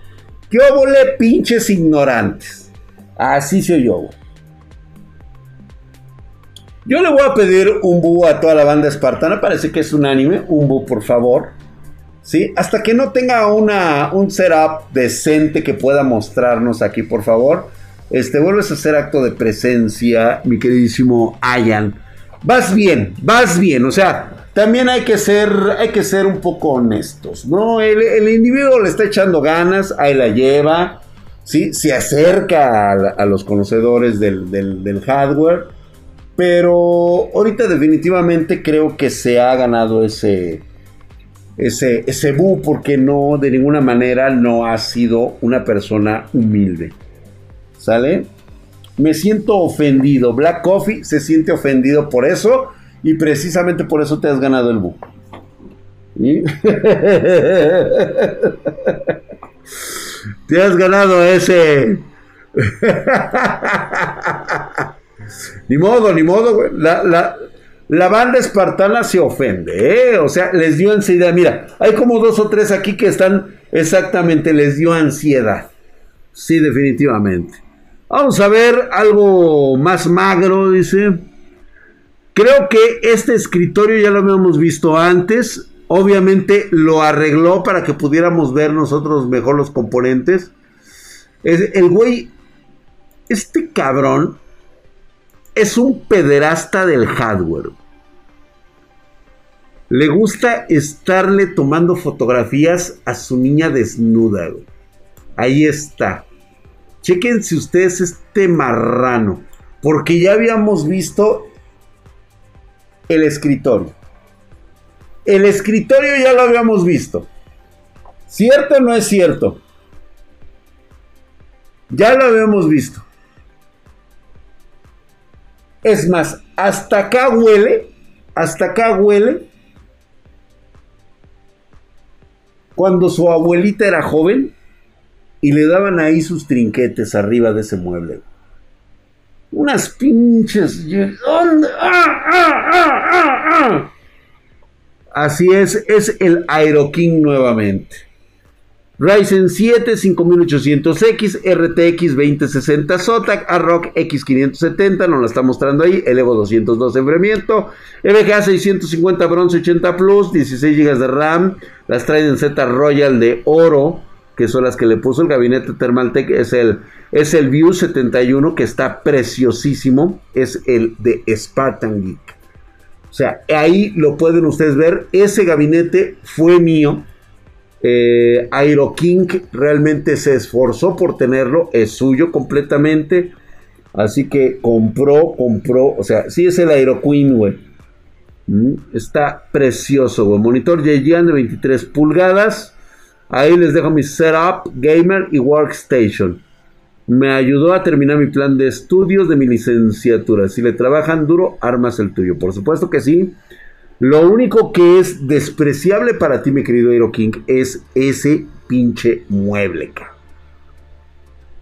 Que volé pinches ignorantes. Así se oyó. Yo le voy a pedir un bu a toda la banda espartana, parece que es unánime, un bu por favor. ¿Sí? Hasta que no tenga una, un setup decente que pueda mostrarnos aquí, por favor este, vuelves a hacer acto de presencia, mi queridísimo Ayan. Vas bien, vas bien, o sea, también hay que ser, hay que ser un poco honestos, ¿no? El, individuo le está echando ganas, ahí la lleva, ¿sí? Se acerca a, los conocedores del, hardware, Pero ahorita definitivamente creo que se ha ganado ese, ese, ese bu porque no, de ninguna manera no ha sido una persona humilde. ¿Sale? Me siento ofendido. Black Coffee se siente ofendido por eso y precisamente por eso te has ganado el bu. te has ganado ese... ni modo, ni modo, La, la, la banda espartana se ofende, ¿eh? O sea, les dio ansiedad. Mira, hay como dos o tres aquí que están exactamente, les dio ansiedad. Sí, definitivamente. Vamos a ver algo más magro, dice. Creo que este escritorio ya lo habíamos visto antes. Obviamente lo arregló para que pudiéramos ver nosotros mejor los componentes. El güey, este cabrón, es un pederasta del hardware. Le gusta estarle tomando fotografías a su niña desnuda. Ahí está. Chequense ustedes este marrano. Porque ya habíamos visto el escritorio. El escritorio ya lo habíamos visto. ¿Cierto o no es cierto? Ya lo habíamos visto. Es más, hasta acá huele, hasta acá huele. Cuando su abuelita era joven, y le daban ahí sus trinquetes arriba de ese mueble. Unas pinches. ¡Ah, ah, ah, Así es, es el Aero King nuevamente. Ryzen 7 5800X, RTX 2060 Zotac, AROC X570, nos la está mostrando ahí, el Evo 202 enfriamiento, EVGA 650 bronce 80 Plus, 16 GB de RAM, las en Z Royal de oro, que son las que le puso el gabinete Thermaltech, es el, es el View 71 que está preciosísimo, es el de Spartan Geek. O sea, ahí lo pueden ustedes ver, ese gabinete fue mío. Eh, Aero King realmente se esforzó por tenerlo, es suyo completamente. Así que compró, compró, o sea, sí es el Aero Queen. Mm, está precioso, güey. Monitor Yejian de 23 pulgadas. Ahí les dejo mi setup, gamer y workstation. Me ayudó a terminar mi plan de estudios de mi licenciatura. Si le trabajan duro, armas el tuyo. Por supuesto que sí. Lo único que es despreciable para ti, mi querido Hero King, es ese pinche mueble.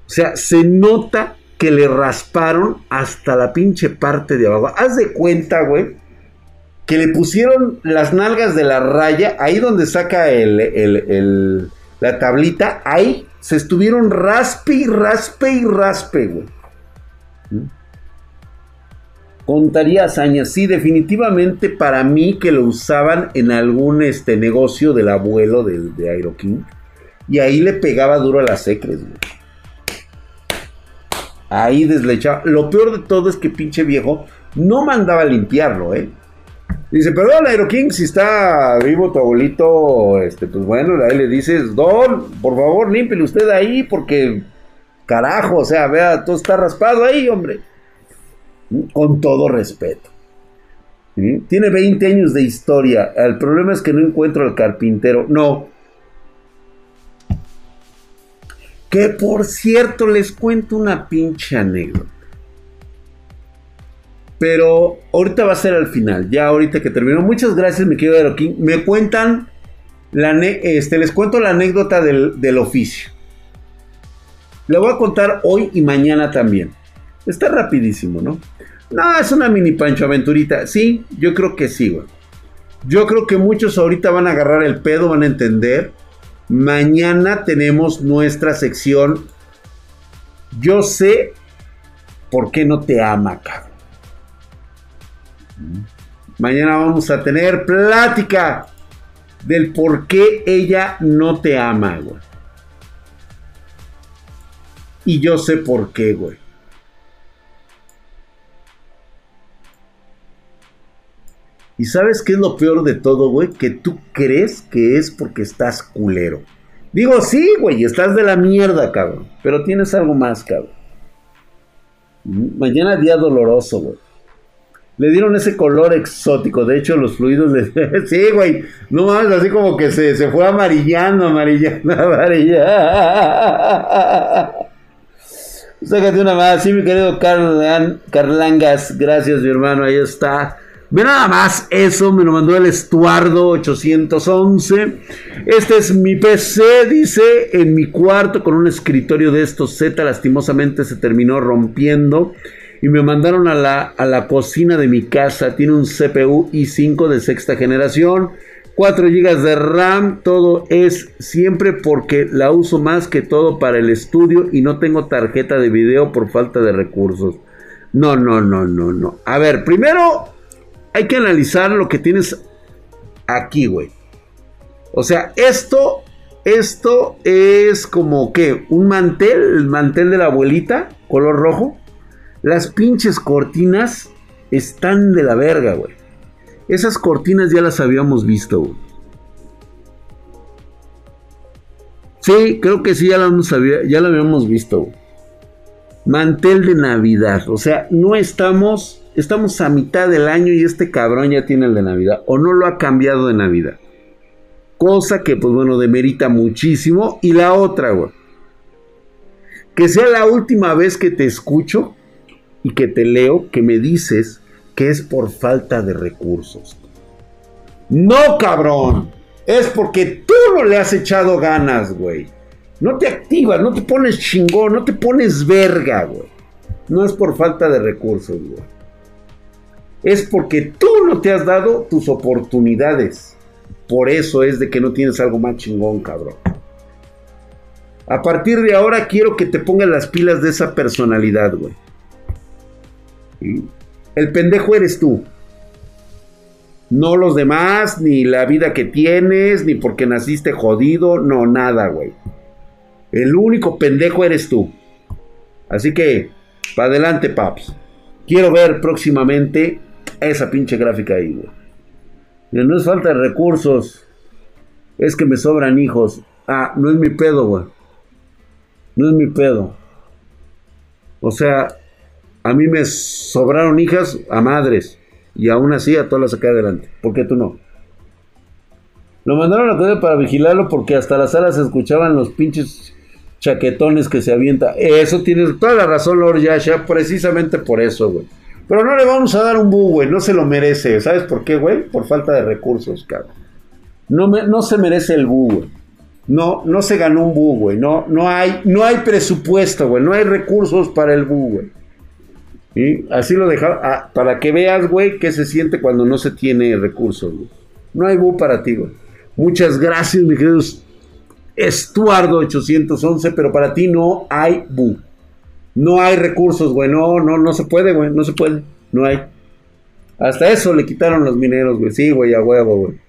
O sea, se nota que le rasparon hasta la pinche parte de abajo. Haz de cuenta, güey, que le pusieron las nalgas de la raya, ahí donde saca el, la tablita, ahí se estuvieron raspe y raspe y raspe, güey. ¿Mm? Contaría hazañas, sí, definitivamente para mí que lo usaban en algún este, negocio del abuelo de, de Aeroking. Y ahí le pegaba duro a las secres. Ahí deslechaba. Lo peor de todo es que pinche viejo no mandaba a limpiarlo, ¿eh? Dice, perdón, Aero King, si está vivo tu abuelito, este, pues bueno, ahí le dices, Don, por favor, límpele usted ahí, porque, carajo, o sea, vea, todo está raspado ahí, hombre. Con todo respeto. Tiene 20 años de historia. El problema es que no encuentro al carpintero. No. Que por cierto, les cuento una pinche anécdota. Pero ahorita va a ser al final, ya ahorita que terminó. Muchas gracias, mi querido Aeroking. Me cuentan, la este, les cuento la anécdota del, del oficio. La voy a contar hoy y mañana también. Está rapidísimo, ¿no? No, es una mini pancho aventurita. Sí, yo creo que sí, güey. Yo creo que muchos ahorita van a agarrar el pedo, van a entender. Mañana tenemos nuestra sección. Yo sé por qué no te ama, cabrón. Mañana vamos a tener plática del por qué ella no te ama, güey. Y yo sé por qué, güey. ¿Y sabes qué es lo peor de todo, güey? Que tú crees que es porque estás culero. Digo, sí, güey, estás de la mierda, cabrón. Pero tienes algo más, cabrón. Mañana día doloroso, güey. Le dieron ese color exótico. De hecho, los fluidos le. sí, güey. No mames, así como que se, se fue amarillando, amarillando, amarillando. Sácate una más, sí, mi querido Carlangas. Gracias, mi hermano. Ahí está. Ve nada más eso, me lo mandó el Estuardo 811. Este es mi PC, dice, en mi cuarto con un escritorio de estos Z. Lastimosamente se terminó rompiendo y me mandaron a la, a la cocina de mi casa. Tiene un CPU i5 de sexta generación. 4 GB de RAM, todo es siempre porque la uso más que todo para el estudio y no tengo tarjeta de video por falta de recursos. No, no, no, no, no. A ver, primero hay que analizar lo que tienes aquí, güey. O sea, esto, esto es como que un mantel, el mantel de la abuelita, color rojo. Las pinches cortinas están de la verga, güey. Esas cortinas ya las habíamos visto, güey. Sí, creo que sí, ya la, habíamos visto. Mantel de Navidad. O sea, no estamos Estamos a mitad del año y este cabrón ya tiene el de Navidad. O no lo ha cambiado de Navidad. Cosa que, pues bueno, demerita muchísimo. Y la otra, güey. Que sea la última vez que te escucho y que te leo que me dices que es por falta de recursos. No, cabrón. Es porque tú no le has echado ganas, güey. No te activas, no te pones chingón, no te pones verga, güey. No es por falta de recursos, güey es porque tú no te has dado tus oportunidades. Por eso es de que no tienes algo más chingón, cabrón. A partir de ahora quiero que te pongas las pilas de esa personalidad, güey. El pendejo eres tú. No los demás, ni la vida que tienes, ni porque naciste jodido, no, nada, güey. El único pendejo eres tú. Así que, para adelante, paps. Quiero ver próximamente esa pinche gráfica ahí, güey. No es falta de recursos. Es que me sobran hijos. Ah, no es mi pedo, güey. No es mi pedo. O sea, a mí me sobraron hijas a madres. Y aún así a todas las saqué adelante. ¿Por qué tú no? Lo mandaron a la para vigilarlo porque hasta las salas se escuchaban los pinches chaquetones que se avienta. Eso tienes toda la razón, Lord Yasha. Precisamente por eso, güey. Pero no le vamos a dar un bu, güey. No se lo merece. ¿Sabes por qué, güey? Por falta de recursos, cabrón. No, no se merece el bu, güey. No, no se ganó un bu, güey. No, no, hay, no hay presupuesto, güey. No hay recursos para el bu, güey. Y así lo dejaba. Ah, para que veas, güey, qué se siente cuando no se tiene recursos, güey. No hay bu para ti, güey. Muchas gracias, mi querido Estuardo 811, pero para ti no hay bu. No hay recursos, güey. No, no, no se puede, güey. No se puede. No hay. Hasta eso le quitaron los mineros, güey. Sí, güey, a huevo, güey.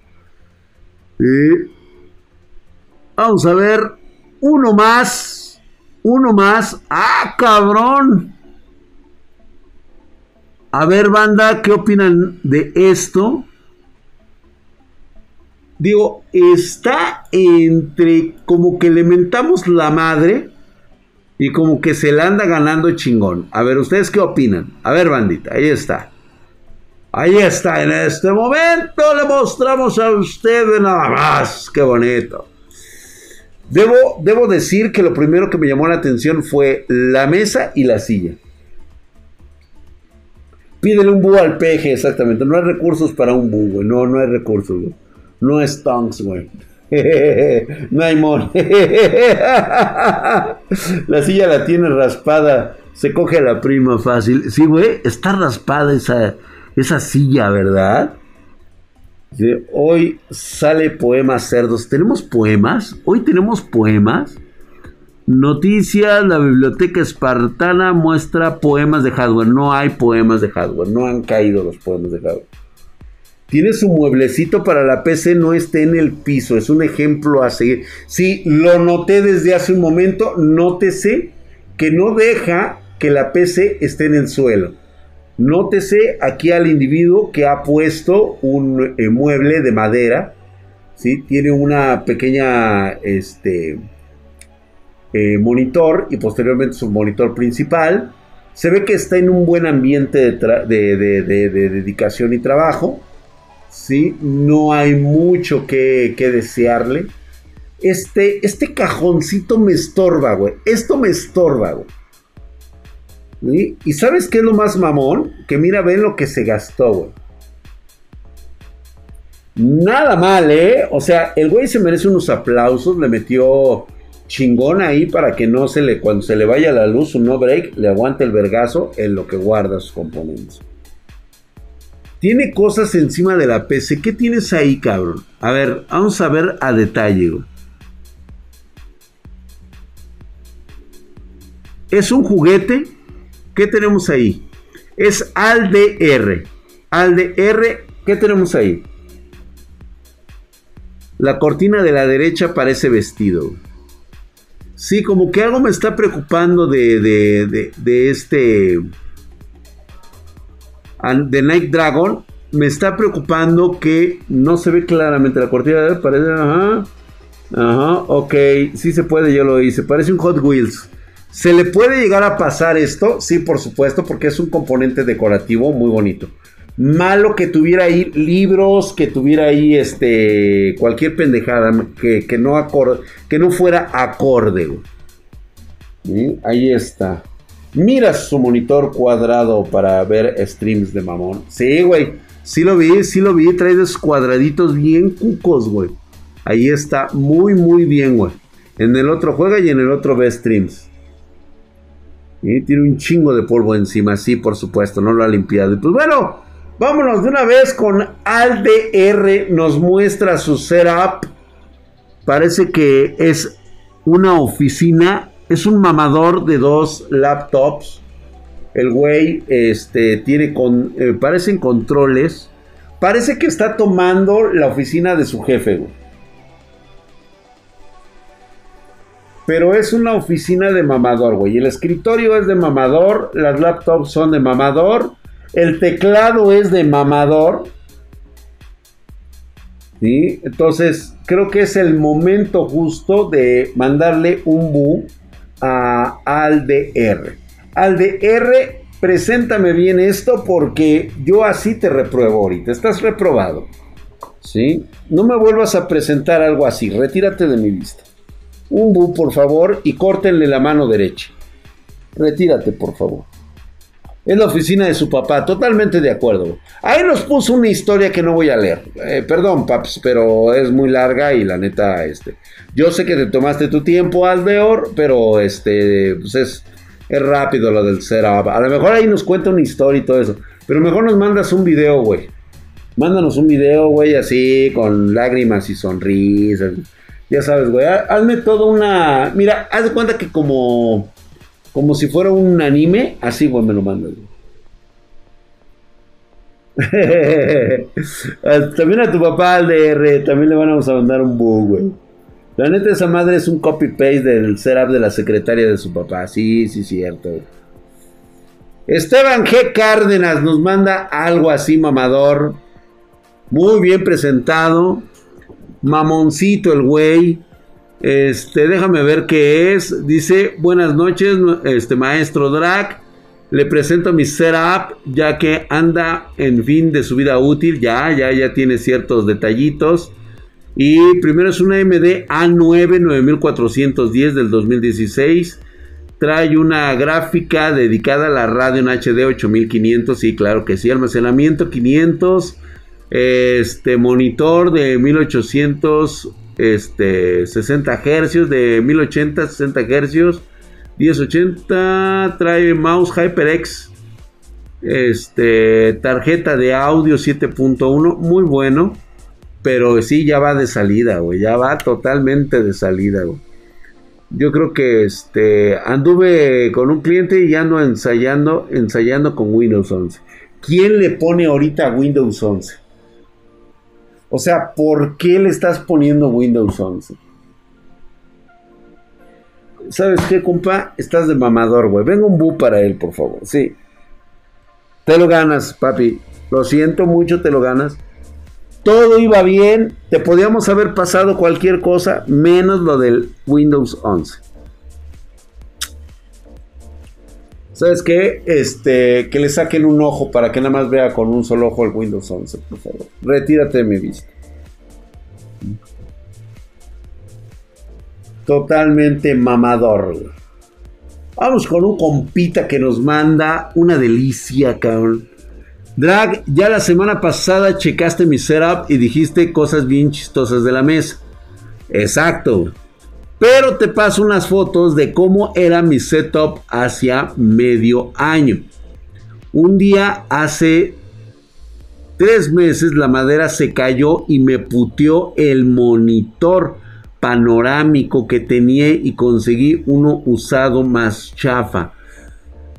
Vamos a ver. Uno más. Uno más. ¡Ah, cabrón! A ver, banda, ¿qué opinan de esto? Digo, está entre como que le mentamos la madre y como que se la anda ganando chingón. A ver, ¿ustedes qué opinan? A ver, bandita, ahí está. Ahí está, en este momento le mostramos a ustedes nada más. Qué bonito. Debo, debo decir que lo primero que me llamó la atención fue la mesa y la silla. Pídele un búho al peje, exactamente. No hay recursos para un búho, güey. No, no hay recursos, güey. No es tonks, güey. no hay mon. la silla la tiene raspada. Se coge la prima fácil. Sí, güey, está raspada esa, esa silla, ¿verdad? hoy sale poemas cerdos. ¿Tenemos poemas? Hoy tenemos poemas. Noticias, la biblioteca espartana muestra poemas de hardware. No hay poemas de hardware. No han caído los poemas de hardware tiene su mueblecito para la PC, no esté en el piso. Es un ejemplo a seguir. Sí, lo noté desde hace un momento. Nótese que no deja que la PC esté en el suelo. Nótese aquí al individuo que ha puesto un eh, mueble de madera. ¿sí? Tiene una pequeña este, eh, monitor y posteriormente su monitor principal. Se ve que está en un buen ambiente de, dedicación y trabajo. ¿Sí? No hay mucho que, desearle. Este, este cajoncito me estorba, güey. Esto me estorba, güey. ¿Y sabes qué es lo más mamón? Que mira, ven lo que se gastó, güey. Nada mal, ¿eh? O sea, el güey se merece unos aplausos. Le metió chingón ahí para que no se le, cuando se le vaya la luz, un no break, le aguante el vergazo en lo que guarda sus componentes. Tiene cosas encima de la PC. ¿Qué tienes ahí, cabrón? A ver, vamos a ver a detalle. Es un juguete. ¿Qué tenemos ahí? Es ALDR. ALDR, ¿qué tenemos ahí? La cortina de la derecha parece vestido. Sí, como que algo me está preocupando de, de, de, este... De Night Dragon. Me está preocupando que no se ve claramente la cortina. Parece... Ajá. Ajá, ok. Sí se puede, yo lo hice. Parece un Hot Wheels. ¿Se le puede llegar a pasar esto? Sí, por supuesto, porque es un componente decorativo muy bonito. Malo que tuviera ahí libros, que tuviera ahí este cualquier pendejada que, no, que no fuera acorde. Ahí está. Mira su monitor cuadrado para ver streams de mamón. Sí, güey. Sí lo vi, sí lo vi. Trae esos cuadraditos bien cucos, güey. Ahí está. Muy, muy bien, güey. En el otro juega y en el otro ve streams. Y tiene un chingo de polvo encima. Sí, por supuesto. No lo ha limpiado. Y pues bueno. Vámonos de una vez con ALDR. Nos muestra su setup. Parece que es una oficina. Es un mamador de dos laptops. El güey este, tiene con. Eh, parecen controles. Parece que está tomando la oficina de su jefe, Pero es una oficina de mamador, güey. El escritorio es de mamador. Las laptops son de mamador. El teclado es de mamador. ¿sí? Entonces, creo que es el momento justo de mandarle un bu a ALDR. ALDR, preséntame bien esto porque yo así te repruebo ahorita. Estás reprobado. ¿Sí? No me vuelvas a presentar algo así. Retírate de mi vista. Un bu, por favor, y córtenle la mano derecha. Retírate, por favor. Es la oficina de su papá, totalmente de acuerdo. Ahí nos puso una historia que no voy a leer. Eh, perdón, paps, pero es muy larga y la neta, este. Yo sé que te tomaste tu tiempo, Aldeor, pero este, pues es, es rápido lo del setup. A lo mejor ahí nos cuenta una historia y todo eso. Pero mejor nos mandas un video, güey. Mándanos un video, güey, así, con lágrimas y sonrisas. Ya sabes, güey. Hazme toda una. Mira, haz de cuenta que como como si fuera un anime, así, güey, me lo mandas. también a tu papá al DR, también le vamos a mandar un bug, güey. La neta, esa madre es un copy-paste del setup de la secretaria de su papá. Sí, sí, cierto. Esteban G. Cárdenas nos manda algo así mamador. Muy bien presentado. Mamoncito el güey. Este, déjame ver qué es. Dice, buenas noches, este maestro Drac. Le presento mi setup, ya que anda en fin de su vida útil. Ya, ya, ya tiene ciertos detallitos. Y primero es una AMD A9 9410 del 2016. Trae una gráfica dedicada a la Radeon HD 8500. Sí, claro que sí. Almacenamiento 500. Este monitor de 1800 este, 60 Hz, de 1080 60 Hz, 1080, trae mouse HyperX, este, tarjeta de audio 7.1, muy bueno, pero sí ya va de salida, güey, ya va totalmente de salida, Yo creo que este anduve con un cliente y ando ensayando, ensayando con Windows 11. ¿Quién le pone ahorita Windows 11? O sea, ¿por qué le estás poniendo Windows 11? ¿Sabes qué, compa? Estás de mamador, güey. Venga un bu para él, por favor. Sí. Te lo ganas, papi. Lo siento mucho, te lo ganas. Todo iba bien. Te podíamos haber pasado cualquier cosa, menos lo del Windows 11. ¿Sabes qué? Este, que le saquen un ojo para que nada más vea con un solo ojo el Windows 11, por favor. Retírate de mi vista. Totalmente mamador. Vamos con un compita que nos manda una delicia, cabrón. Drag, ya la semana pasada checaste mi setup y dijiste cosas bien chistosas de la mesa. Exacto. Pero te paso unas fotos de cómo era mi setup hacia medio año. Un día hace tres meses la madera se cayó y me puteó el monitor panorámico que tenía y conseguí uno usado más chafa.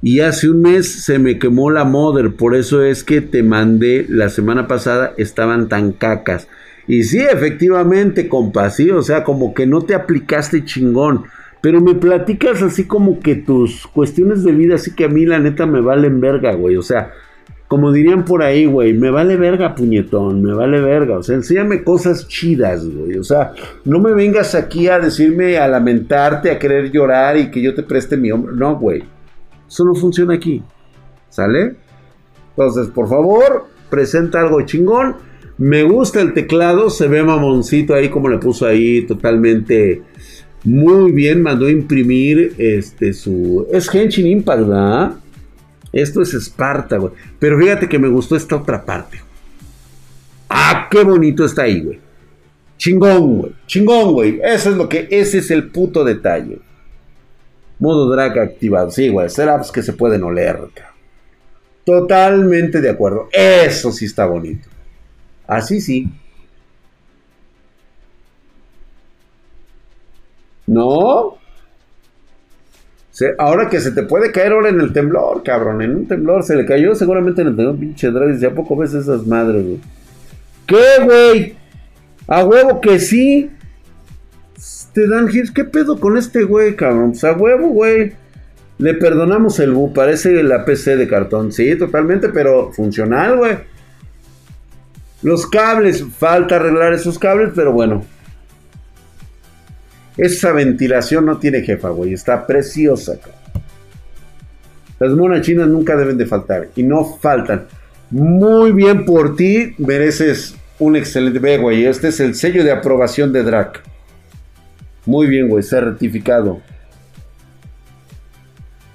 Y hace un mes se me quemó la mother, por eso es que te mandé la semana pasada, estaban tan cacas. Y sí, efectivamente, compa, sí, o sea, como que no te aplicaste chingón. Pero me platicas así como que tus cuestiones de vida, así que a mí la neta me valen verga, güey. O sea, como dirían por ahí, güey, me vale verga, puñetón, me vale verga. O sea, enséñame cosas chidas, güey. O sea, no me vengas aquí a decirme, a lamentarte, a querer llorar y que yo te preste mi hombro. No, güey. Eso no funciona aquí. ¿Sale? Entonces, por favor, presenta algo chingón me gusta el teclado, se ve mamoncito ahí como le puso ahí totalmente muy bien. Mandó imprimir este su... Es Henshin Impact, ¿verdad? Esto es Sparta, güey. Pero fíjate que me gustó esta otra parte. Ah, qué bonito está ahí, güey. Chingón, güey. Chingón, güey. Eso es lo que... Ese es el puto detalle. Modo drag activado. Sí, güey. Setups que se pueden oler, Totalmente de acuerdo. Eso sí está bonito. Así sí. No. ahora que se te puede caer ahora en el temblor, cabrón. En un temblor se le cayó seguramente en el temblor, pinche Dragis. ¿A poco ves esas madres, güey? ¿Qué, güey? A huevo que sí. Te dan ¿Qué pedo con este güey, cabrón? Pues a huevo, güey. Le perdonamos el bu. Parece la PC de cartón. Sí, totalmente, pero funcional, güey. Los cables, falta arreglar esos cables, pero bueno. Esa ventilación no tiene jefa, güey. Está preciosa. Las monas chinas nunca deben de faltar. Y no faltan. Muy bien por ti. Mereces un excelente... Ve, güey. Este es el sello de aprobación de Drac. Muy bien, güey. ha rectificado.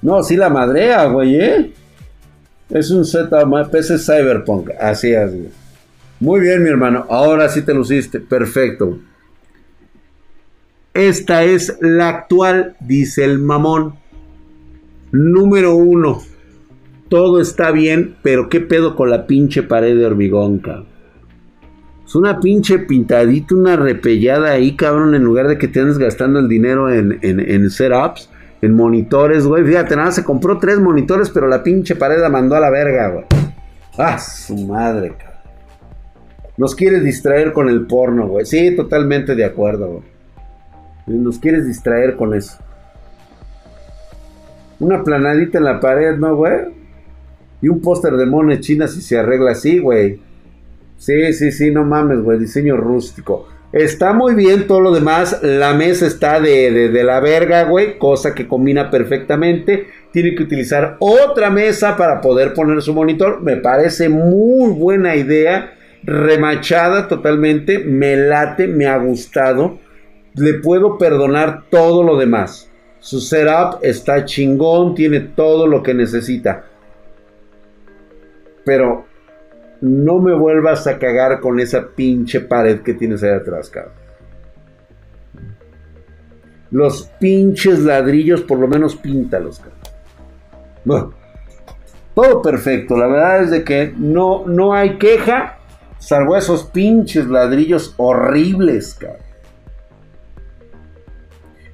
No, sí la madrea, güey, ¿eh? Es un Z PC Cyberpunk. Así es, güey. Muy bien, mi hermano. Ahora sí te luciste. Perfecto. Esta es la actual, dice el mamón. Número uno. Todo está bien, pero ¿qué pedo con la pinche pared de hormigón, cabrón? Es una pinche pintadita, una repellada ahí, cabrón, en lugar de que te andes gastando el dinero en, en, en setups, en monitores, güey. Fíjate, nada, se compró tres monitores, pero la pinche pared la mandó a la verga, güey. Ah, su madre, cabrón. Nos quieres distraer con el porno, güey. Sí, totalmente de acuerdo, güey. Nos quieres distraer con eso. Una planadita en la pared, ¿no, güey? Y un póster de mones chinas si se arregla así, güey. Sí, sí, sí, no mames, güey. Diseño rústico. Está muy bien todo lo demás. La mesa está de, de, de, la verga, güey. Cosa que combina perfectamente. Tiene que utilizar otra mesa para poder poner su monitor. Me parece muy buena idea remachada totalmente, me late, me ha gustado, le puedo perdonar todo lo demás. Su setup está chingón, tiene todo lo que necesita. Pero no me vuelvas a cagar con esa pinche pared que tienes ahí atrás, cabrón. Los pinches ladrillos, por lo menos píntalos, cabrón. Bueno, todo perfecto. La verdad es de que no, no hay queja. Salvo esos pinches ladrillos horribles, cabrón.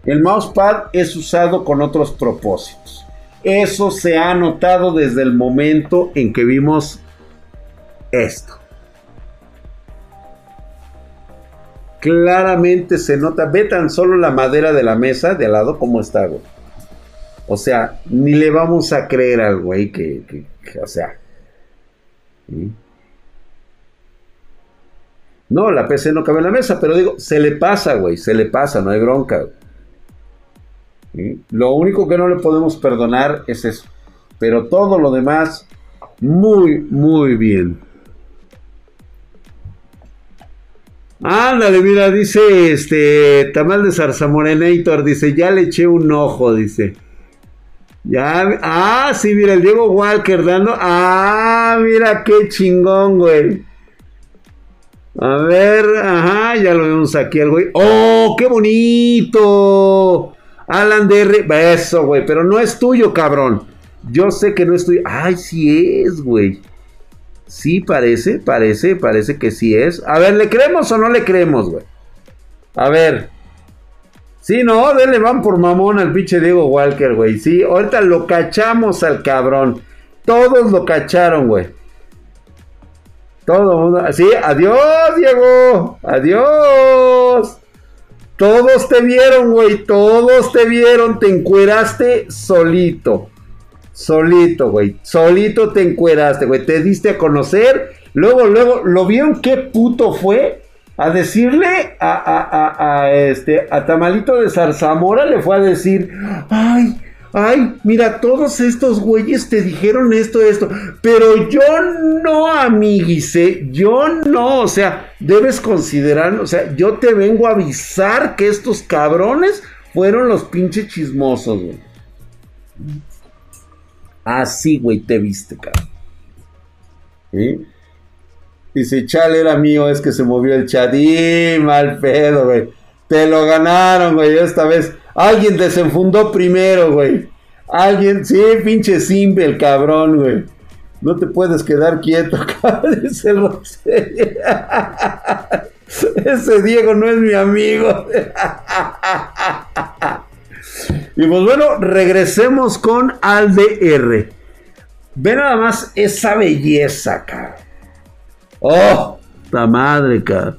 El mousepad es usado con otros propósitos. Eso se ha notado desde el momento en que vimos esto. Claramente se nota. Ve tan solo la madera de la mesa de al lado como está, güey. O sea, ni le vamos a creer al güey que, o sea. No, la PC no cabe en la mesa, pero digo, se le pasa, güey, se le pasa, no hay bronca. Lo único que no le podemos perdonar es eso. Pero todo lo demás, muy, muy bien. Ándale, mira, dice este Tamal de Zarzamorenator, dice, ya le eché un ojo, dice. Ya, ah, sí, mira, el Diego Walker dando. Ah, mira qué chingón, güey. A ver, ajá, ya lo vemos aquí el güey. ¡Oh, qué bonito! Alan DR, eso, güey, pero no es tuyo, cabrón. Yo sé que no es tuyo. Ay, sí es, güey. Sí, parece, parece, parece que sí es. A ver, ¿le creemos o no le creemos, güey? A ver. Sí, no, dele van por mamón al pinche Diego Walker, güey. Sí, ahorita lo cachamos al cabrón. Todos lo cacharon, güey. Todo mundo. Sí, adiós, Diego. Adiós. Todos te vieron, güey. Todos te vieron. Te encueraste solito. Solito, güey. Solito te encueraste, güey. Te diste a conocer. Luego, luego, ¿lo vieron qué puto fue? A decirle a, a, a, este, a Tamalito de Zarzamora le fue a decir, ay, ay, mira, todos estos güeyes te dijeron esto, esto, pero yo no, amiguise, yo no, o sea, debes considerar, o sea, yo te vengo a avisar que estos cabrones fueron los pinches chismosos, güey. Así, güey, te viste, cabrón. ¿Sí? Dice, chale, era mío, es que se movió el chat. mal pedo, güey. Te lo ganaron, güey, esta vez. Alguien desenfundó primero, güey. Alguien, sí, pinche simple, el cabrón, güey. No te puedes quedar quieto, cabrón. Dice Ese Diego no es mi amigo. Y pues bueno, regresemos con Alde Ve nada más esa belleza, cara. Oh, la madre, cara.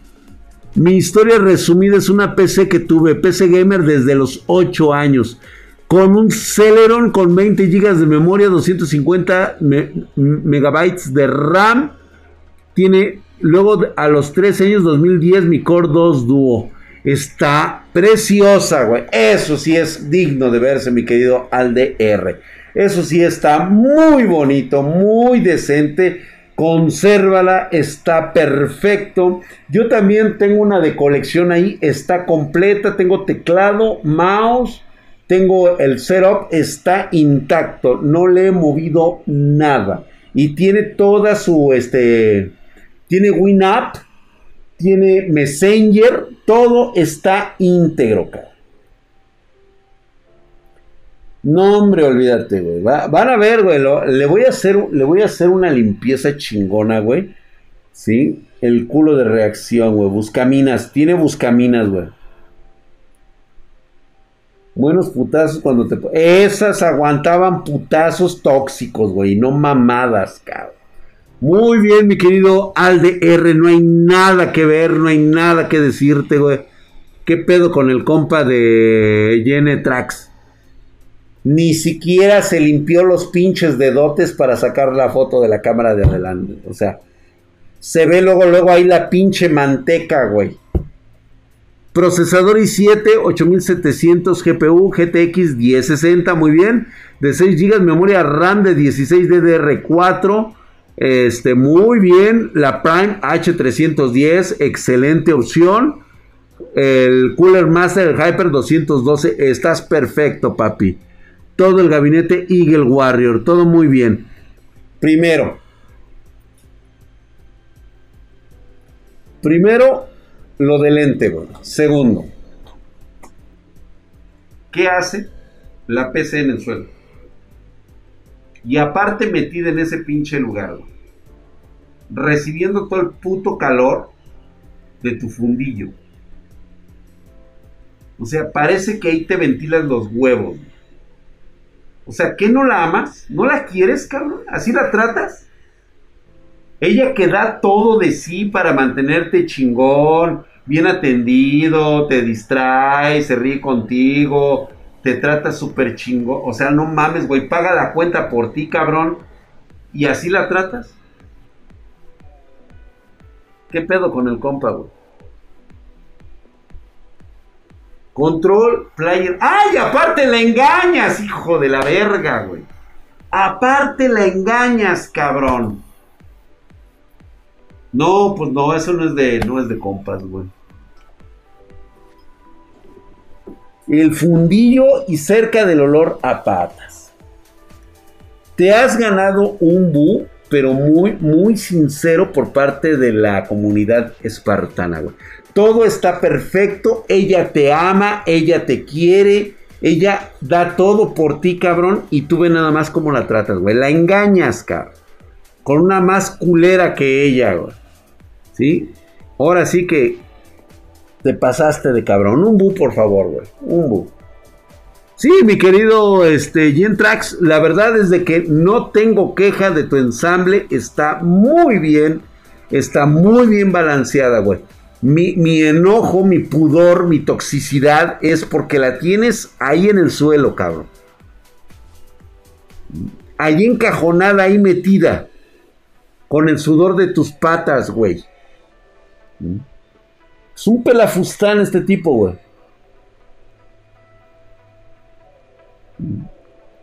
Mi historia resumida es una PC que tuve, PC Gamer desde los 8 años, con un Celeron con 20 GB de memoria, 250 megabytes de RAM. Tiene luego a los 3 años, 2010, mi Core 2 Duo. Está preciosa, güey. Eso sí es digno de verse, mi querido ALDR. Eso sí está muy bonito, muy decente. Consérvala, está perfecto. Yo también tengo una de colección ahí, está completa. Tengo teclado, mouse, tengo el setup, está intacto. No le he movido nada. Y tiene toda su, este, tiene WinUp tiene Messenger, todo está íntegro, cara. No, hombre, olvídate, güey. van a ver, güey. le, voy a hacer, le voy a hacer una limpieza chingona, güey. ¿Sí? El culo de reacción, güey. Buscaminas. Tiene buscaminas, güey. Buenos putazos cuando te... Esas aguantaban putazos tóxicos, güey. No mamadas, cabrón. Muy bien, mi querido Alde R, no hay nada que ver, no hay nada que decirte, güey. ¿Qué pedo con el compa de Gene Trax? Ni siquiera se limpió los pinches dedotes para sacar la foto de la cámara de adelante. O sea, se ve luego, luego ahí la pinche manteca, güey. Procesador i7 8700 GPU GTX 1060, muy bien. De 6 GB memoria RAM de 16 DDR4. Este, muy bien. La Prime H310, excelente opción. El Cooler Master, el Hyper 212, estás perfecto, papi. Todo el gabinete Eagle Warrior, todo muy bien. Primero, primero lo del lente, Segundo, ¿qué hace la PC en el suelo? Y aparte metida en ese pinche lugar, Recibiendo todo el puto calor de tu fundillo. O sea, parece que ahí te ventilan los huevos. O sea, ¿qué no la amas? ¿No la quieres, cabrón? ¿Así la tratas? Ella que da todo de sí para mantenerte chingón, bien atendido, te distrae, se ríe contigo, te trata súper chingo. O sea, no mames, güey, paga la cuenta por ti, cabrón. ¿Y así la tratas? ¿Qué pedo con el compa, güey? Control Player. ¡Ay! Aparte la engañas, hijo de la verga, güey. Aparte la engañas, cabrón. No, pues no, eso no es de, no es de compas, güey. El fundillo y cerca del olor a patas. Te has ganado un bu, pero muy, muy sincero por parte de la comunidad espartana, güey. Todo está perfecto, ella te ama, ella te quiere, ella da todo por ti, cabrón, y tú ve nada más cómo la tratas, güey. La engañas, cabrón. Con una más culera que ella, güey. ¿Sí? Ahora sí que te pasaste de cabrón. Un bu, por favor, güey. Un bu. Sí, mi querido este, Gentrax, la verdad es de que no tengo queja de tu ensamble. Está muy bien. Está muy bien balanceada, güey. Mi, enojo, mi pudor, mi toxicidad es porque la tienes ahí en el suelo, cabrón. Ahí encajonada, ahí metida. Con el sudor de tus patas, güey. Es un pelafustán este tipo, güey.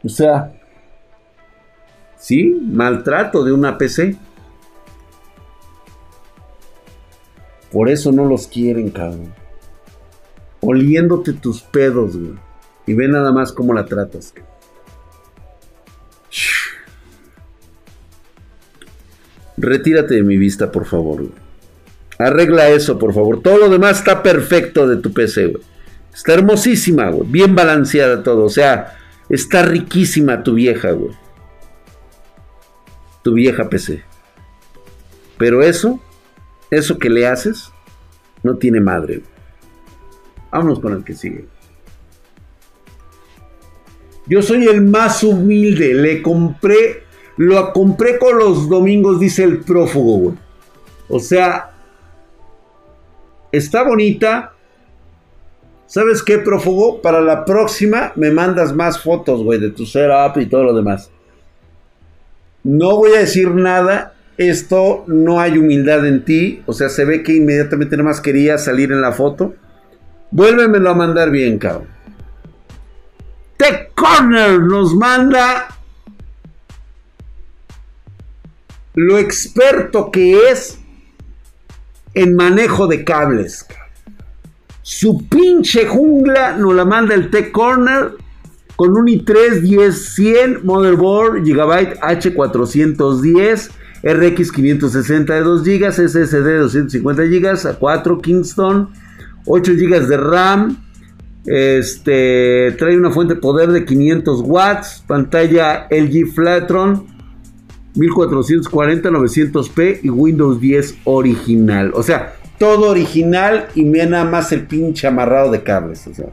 O sea, sí, maltrato de una PC. Por eso no los quieren, cabrón. Oliéndote tus pedos, güey. Y ve nada más cómo la tratas. Retírate de mi vista, por favor. Arregla eso, por favor. Todo lo demás está perfecto de tu PC, güey. Está hermosísima, güey. Bien balanceada todo. O sea, está riquísima tu vieja, güey. Tu vieja PC. Pero eso eso que le haces no tiene madre. Vámonos con el que sigue. Yo soy el más humilde. Le compré. Lo compré con los domingos, dice el prófugo, güey. O sea. Está bonita. ¿Sabes qué, prófugo? Para la próxima me mandas más fotos, güey, de tu setup y todo lo demás. No voy a decir nada esto no hay humildad en ti. O sea, se ve que inmediatamente nada más quería salir en la foto. Vuélvemelo a mandar bien, cabrón. Tech Corner nos manda lo experto que es en manejo de cables. Su pinche jungla nos la manda el Tech Corner con un i3 10100 motherboard Gigabyte H410 RX 560 de 2 GB, SSD 250 GB, a 4 Kingston, 8 GB de RAM, este, trae una fuente de poder de 500 watts, pantalla LG Flatron 1440 900p y Windows 10 original. O sea, todo original y nada más el pinche amarrado de cables. O sea.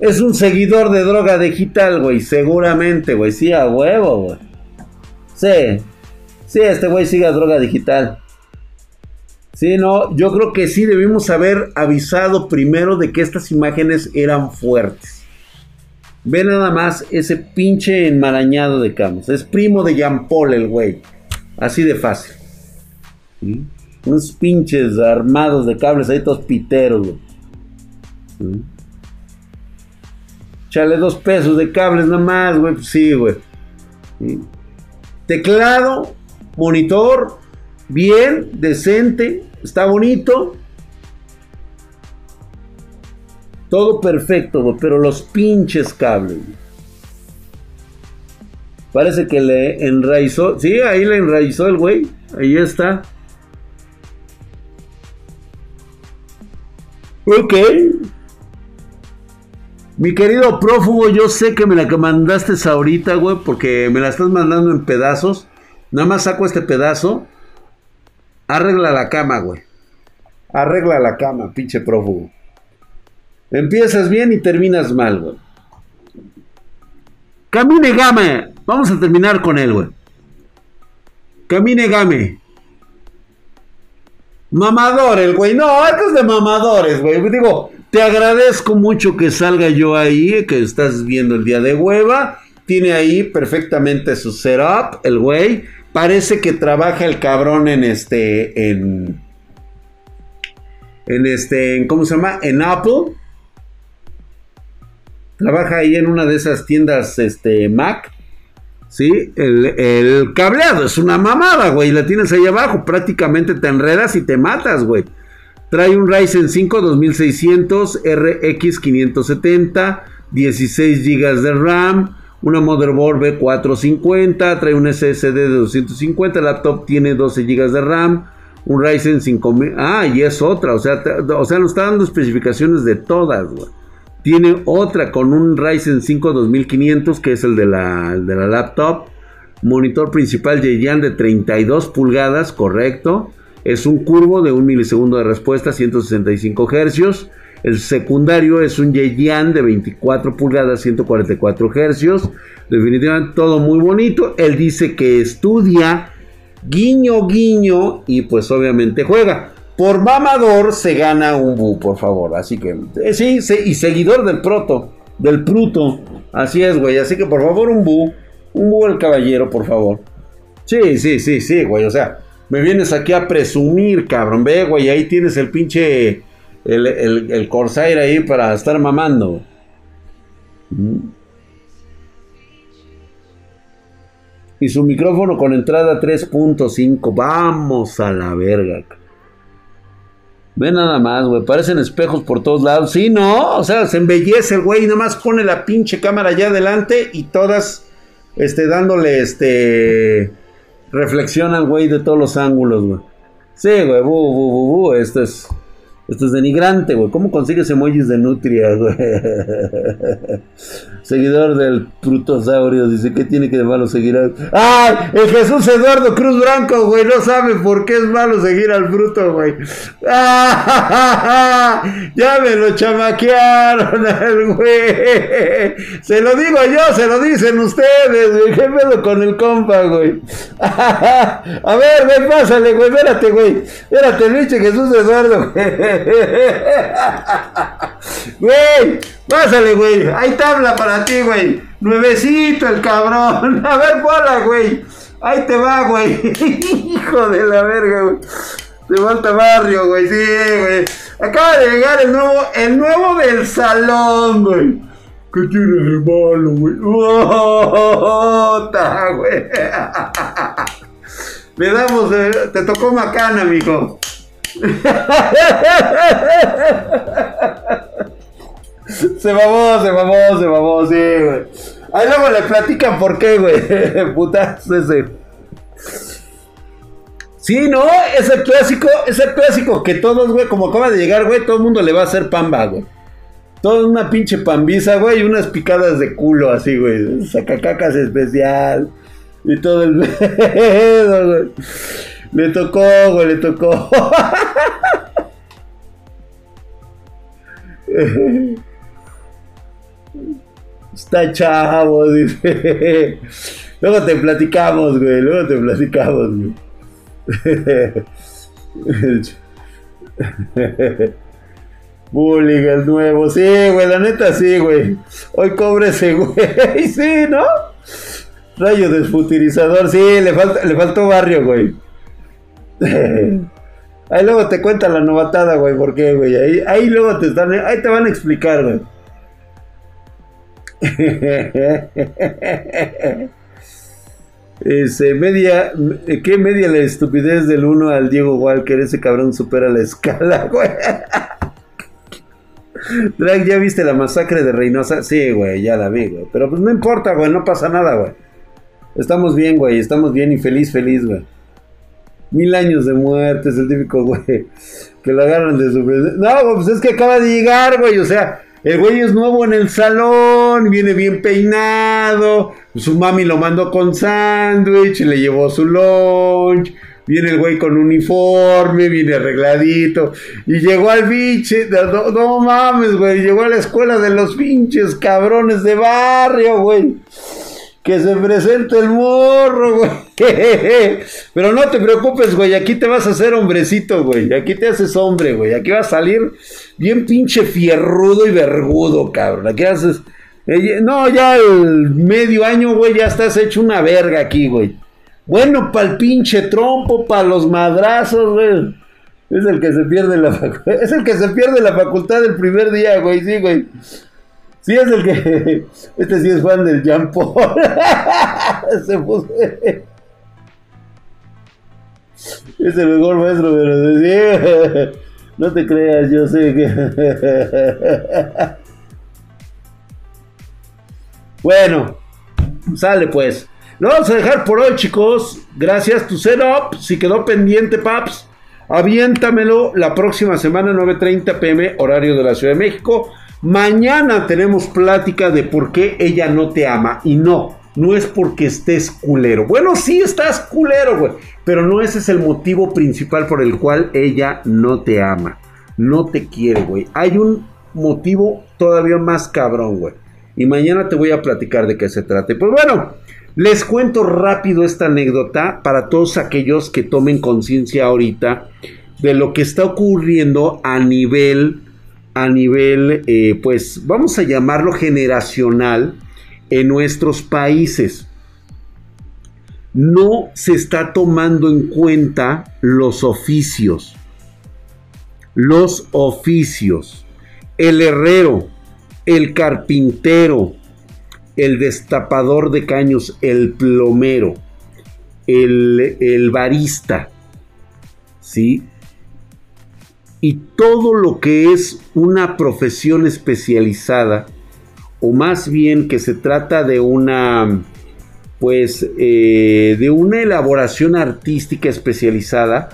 Es un seguidor de droga digital, güey. Seguramente, güey. Sí, a huevo, güey. Sí. Sí, este güey sigue a droga digital. Sí, no. Yo creo que sí debimos haber avisado primero de que estas imágenes eran fuertes. Ve nada más ese pinche enmarañado de camas. Es primo de Jean Paul, el güey. Así de fácil. Unos pinches armados de cables ahí todos piteros, güey. Chale dos pesos de cables nada más, güey. Pues sí, güey. Teclado, monitor, bien, decente, está bonito. Todo perfecto, güey, pero los pinches cables. Parece que le enraizó. Sí, ahí le enraizó el güey. Ahí está. Ok. Mi querido prófugo, yo sé que me la mandaste ahorita, güey, porque me la estás mandando en pedazos. Nada más saco este pedazo. Arregla la cama, güey. Arregla la cama, pinche prófugo. Empiezas bien y terminas mal, güey. Camine Game. Vamos a terminar con él, güey. Camine Game. Mamador el güey. No, esto es de mamadores, güey. Digo, te agradezco mucho que salga yo ahí, que estás viendo el día de hueva. Tiene ahí perfectamente su setup, el güey. Parece que trabaja el cabrón en este, en, en este, ¿cómo se llama? En Apple. trabaja ahí en una de esas tiendas este, Mac. Sí, el, el cableado es una mamada, güey. La tienes ahí abajo, prácticamente te enredas y te matas, güey. Trae un Ryzen 5 2600 RX 570, 16 GB de RAM, una motherboard B450, trae un SSD de 250, el laptop tiene 12 GB de RAM, un Ryzen 5000, ah, y es otra, o sea, o sea, nos está dando especificaciones de todas. Tiene otra con un Ryzen 5 2500, que es el de la, de la laptop. Monitor principal Yeyan de 32 pulgadas, correcto. Es un curvo de un milisegundo de respuesta, 165 Hz. El secundario es un Yeyan de 24 pulgadas, 144 Hz. Definitivamente todo muy bonito. Él dice que estudia, guiño, guiño, y pues obviamente juega. Por mamador se gana un bu, por favor. Así que, eh, sí, sí, y seguidor del proto, del pruto. Así es, güey. Así que por favor, un bu. Un bu al caballero, por favor. Sí, sí, sí, sí, güey. O sea, me vienes aquí a presumir, cabrón. Ve, güey, ahí tienes el pinche. El, el, Corsair ahí para estar mamando. Mm. Y su micrófono con entrada 3.5. Vamos a la verga. Ve nada más, güey. Parecen espejos por todos lados. Sí, no. O sea, se embellece el güey. Nada más pone la pinche cámara allá adelante y todas, este, dándole, este, reflexión al güey de todos los ángulos, güey. Sí, güey, bu, bu, bu, bu, esto es, esto es denigrante, güey. ¿Cómo consigues emojis de nutria, güey? Seguidor del prutosaurio, dice, ¿qué tiene que de malo seguir a... ¡Ay! El Jesús Eduardo Cruz Branco, güey, no sabe por qué es malo seguir al bruto, güey. ¡Ah! Ya me lo chamaquearon al güey. Se lo digo yo, se lo dicen ustedes, güey. ¿Qué pedo con el compa, güey? A ver, güey, pásale, güey, espérate, güey. Espérate, pinche Jesús Eduardo, güey. Güey, pásale, güey. Hay tabla para ti, güey. Nuevecito el cabrón. A ver, bola, güey. Ahí te va, güey. Hijo de la verga, güey. Te falta barrio, güey. Sí, güey. Acaba de llegar el nuevo, el nuevo del salón, güey. ¿Qué tiene de malo, güey? ¡Ota, güey! Le damos, te tocó macana, amigo. Se mamó, se mamó, se mamó, sí, güey. Ahí luego le platican por qué, güey. Putas ese. Sí, no, es el clásico, es el clásico que todos, güey, como acaba de llegar, güey, todo el mundo le va a hacer pamba, güey. Toda una pinche pambiza, güey, y unas picadas de culo así, güey. Sacacacas especial. Y todo el. Le tocó, güey, le tocó. Está chavo, dice. Luego te platicamos, güey. Luego te platicamos, güey. Bullying el nuevo. Sí, güey, la neta sí, güey. Hoy cobre ese güey. Sí, ¿no? Rayo desfutilizador. Sí, le, falta, le faltó barrio, güey. Ahí luego te cuenta la novatada, güey, por qué, güey. Ahí, ahí luego te están, ahí te van a explicar, güey. Ese, media, ¿qué media la estupidez del 1 al Diego Walker? Ese cabrón supera la escala, güey. Drag, ¿ya viste la masacre de Reynosa? Sí, güey, ya la vi, güey. Pero pues no importa, güey, no pasa nada, güey. Estamos bien, güey, estamos bien y feliz, feliz, güey. Mil años de muerte, es el típico güey que lo agarran de su. No, pues es que acaba de llegar, güey. O sea, el güey es nuevo en el salón, viene bien peinado. Su mami lo mandó con sándwich, le llevó su lunch. Viene el güey con uniforme, viene arregladito. Y llegó al biche. No, no mames, güey. Llegó a la escuela de los pinches cabrones de barrio, güey. Que se presente el morro, güey. Pero no te preocupes, güey. Aquí te vas a hacer hombrecito, güey. Aquí te haces hombre, güey. Aquí vas a salir bien pinche fierrudo y vergudo, cabrón. Aquí haces. Eh, no, ya el medio año, güey, ya estás hecho una verga aquí, güey. Bueno, para el pinche trompo, para los madrazos, güey. Es el que se pierde la Es el que se pierde la facultad el primer día, güey, sí, güey. Sí, es el que. Este sí es fan del Jean. Se puso. Es el mejor maestro, pero no te creas, yo sé que. Bueno, sale pues. Lo vamos a dejar por hoy, chicos. Gracias, tu setup. Si quedó pendiente, paps, aviéntamelo la próxima semana, 9:30 pm, horario de la Ciudad de México. Mañana tenemos plática de por qué ella no te ama. Y no, no es porque estés culero. Bueno, sí estás culero, güey. Pero no ese es el motivo principal por el cual ella no te ama. No te quiere, güey. Hay un motivo todavía más cabrón, güey. Y mañana te voy a platicar de qué se trata. Pues bueno, les cuento rápido esta anécdota para todos aquellos que tomen conciencia ahorita de lo que está ocurriendo a nivel, a nivel, eh, pues vamos a llamarlo generacional en nuestros países. No se está tomando en cuenta los oficios. Los oficios. El herrero, el carpintero, el destapador de caños, el plomero, el, el barista, ¿sí? Y todo lo que es una profesión especializada o más bien que se trata de una, pues, eh, de una elaboración artística especializada,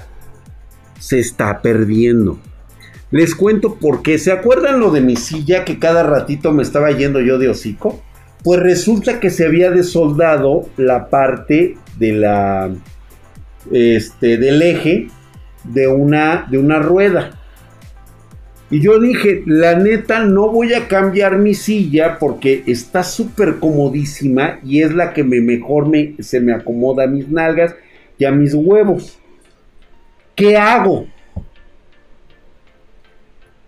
se está perdiendo. Les cuento por qué. ¿Se acuerdan lo de mi silla que cada ratito me estaba yendo yo de hocico? Pues resulta que se había desoldado la parte de la, este, del eje de una, de una rueda. Y yo dije, la neta, no voy a cambiar mi silla porque está súper comodísima y es la que me mejor me, se me acomoda a mis nalgas y a mis huevos. ¿Qué hago?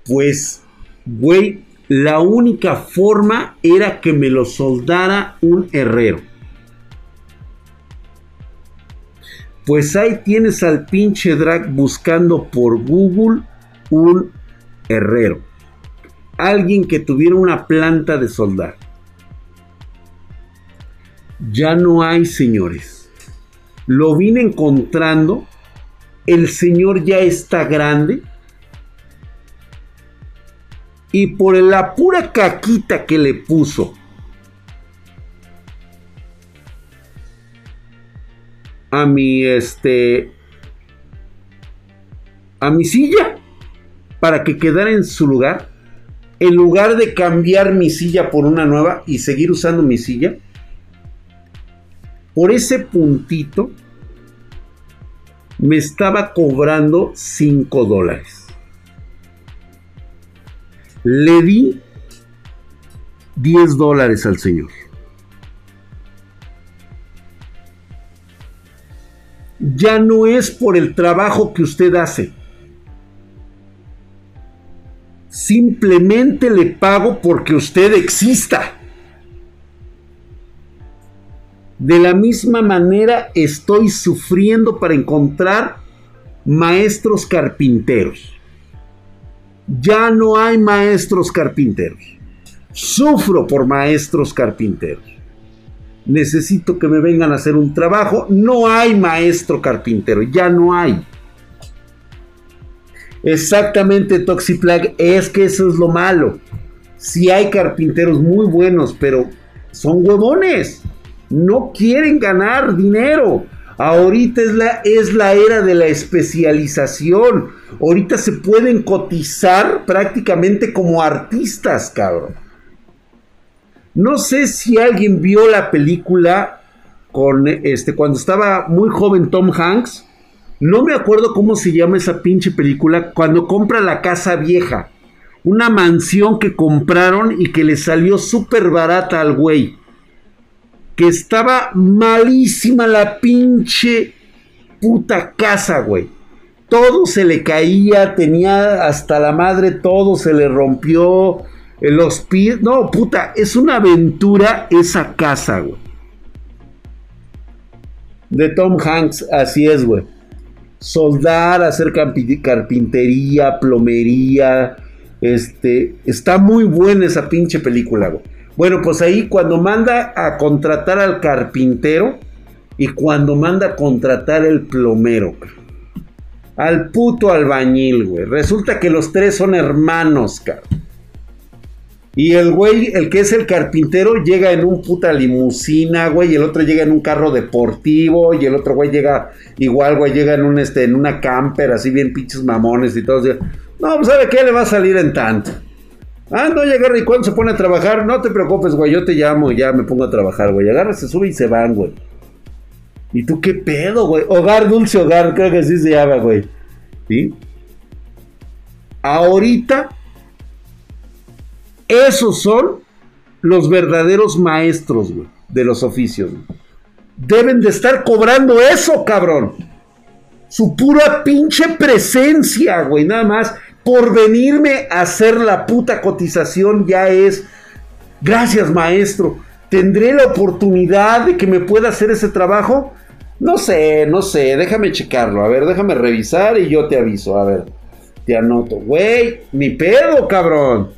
Pues, güey, la única forma era que me lo soldara un herrero. Pues ahí tienes al pinche drag buscando por Google un herrero, alguien que tuviera una planta de soldar. Ya no hay, señores. Lo vine encontrando. El señor ya está grande. Y por la pura caquita que le puso a mi este a mi silla para que quedara en su lugar, en lugar de cambiar mi silla por una nueva y seguir usando mi silla, por ese puntito me estaba cobrando 5 dólares. Le di 10 dólares al señor. Ya no es por el trabajo que usted hace Simplemente le pago porque usted exista. De la misma manera estoy sufriendo para encontrar maestros carpinteros. Ya no hay maestros carpinteros. Sufro por maestros carpinteros. Necesito que me vengan a hacer un trabajo. No hay maestro carpintero. Ya no hay. Exactamente, Toxiplag, es que eso es lo malo. Si hay carpinteros muy buenos, pero son huevones. No quieren ganar dinero. Ahorita es la, es la era de la especialización. Ahorita se pueden cotizar prácticamente como artistas, cabrón. No sé si alguien vio la película con este cuando estaba muy joven Tom Hanks no me acuerdo cómo se llama esa pinche película. Cuando compra la casa vieja. Una mansión que compraron y que le salió súper barata al güey. Que estaba malísima la pinche puta casa, güey. Todo se le caía, tenía hasta la madre, todo se le rompió. Los pies. No, puta, es una aventura esa casa, güey. De Tom Hanks, así es, güey soldar, hacer carpintería, plomería, Este, está muy buena esa pinche película, güey. Bueno, pues ahí cuando manda a contratar al carpintero y cuando manda a contratar el plomero, al puto albañil, güey. Resulta que los tres son hermanos, cabrón. Y el güey, el que es el carpintero, llega en un puta limusina, güey. Y el otro llega en un carro deportivo. Y el otro güey llega igual, güey, llega en un este, en una camper, así bien pinches mamones y todo. No, pues sabe qué le va a salir en tanto. Ah, no, y agarra y cuando se pone a trabajar, no te preocupes, güey, yo te llamo y ya me pongo a trabajar, güey. Agarra, se sube y se van, güey. ¿Y tú qué pedo, güey? Hogar, dulce hogar, creo que así se llama, güey. ¿Sí? Ahorita, esos son los verdaderos maestros, güey, de los oficios. Deben de estar cobrando eso, cabrón. Su pura pinche presencia, güey, nada más por venirme a hacer la puta cotización ya es, gracias maestro, ¿tendré la oportunidad de que me pueda hacer ese trabajo? No sé, no sé, déjame checarlo, a ver, déjame revisar y yo te aviso, a ver, te anoto, güey, mi pedo, cabrón,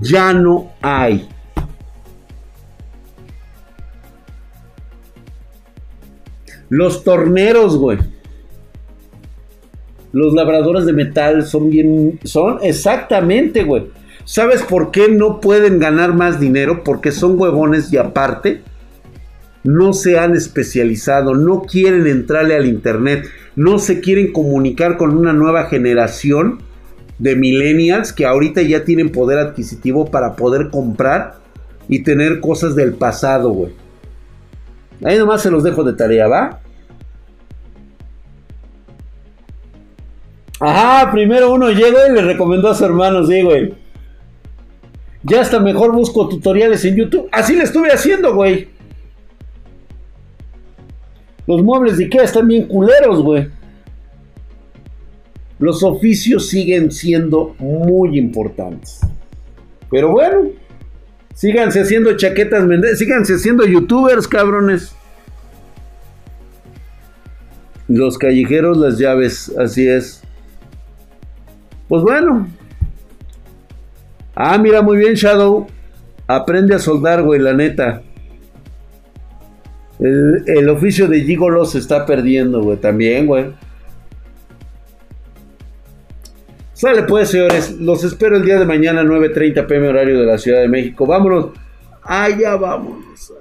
ya no hay. Los torneros, güey. Los labradores de metal son bien. Son exactamente, güey. ¿Sabes por qué no pueden ganar más dinero? Porque son huevones y aparte no se han especializado, no quieren entrarle al internet, no se quieren comunicar con una nueva generación de millennials que ahorita ya tienen poder adquisitivo para poder comprar y tener cosas del pasado, güey. Ahí nomás se los dejo de tarea, ¿va? Ajá, primero uno llegó y le recomendó a su hermano, sí, güey. Ya hasta mejor busco tutoriales en YouTube. Así le estuve haciendo, güey. Los muebles de Ikea están bien culeros, güey. Los oficios siguen siendo muy importantes. Pero bueno, síganse haciendo chaquetas, síganse haciendo youtubers, cabrones. Los callejeros, las llaves, así es. Pues bueno. Ah, mira, muy bien, Shadow. Aprende a soldar, güey, la neta. El, oficio de Gigolo se está perdiendo, güey, también, güey. Sale pues, señores. Los espero el día de mañana, 9.30 pm horario de la Ciudad de México. Vámonos. Allá vámonos.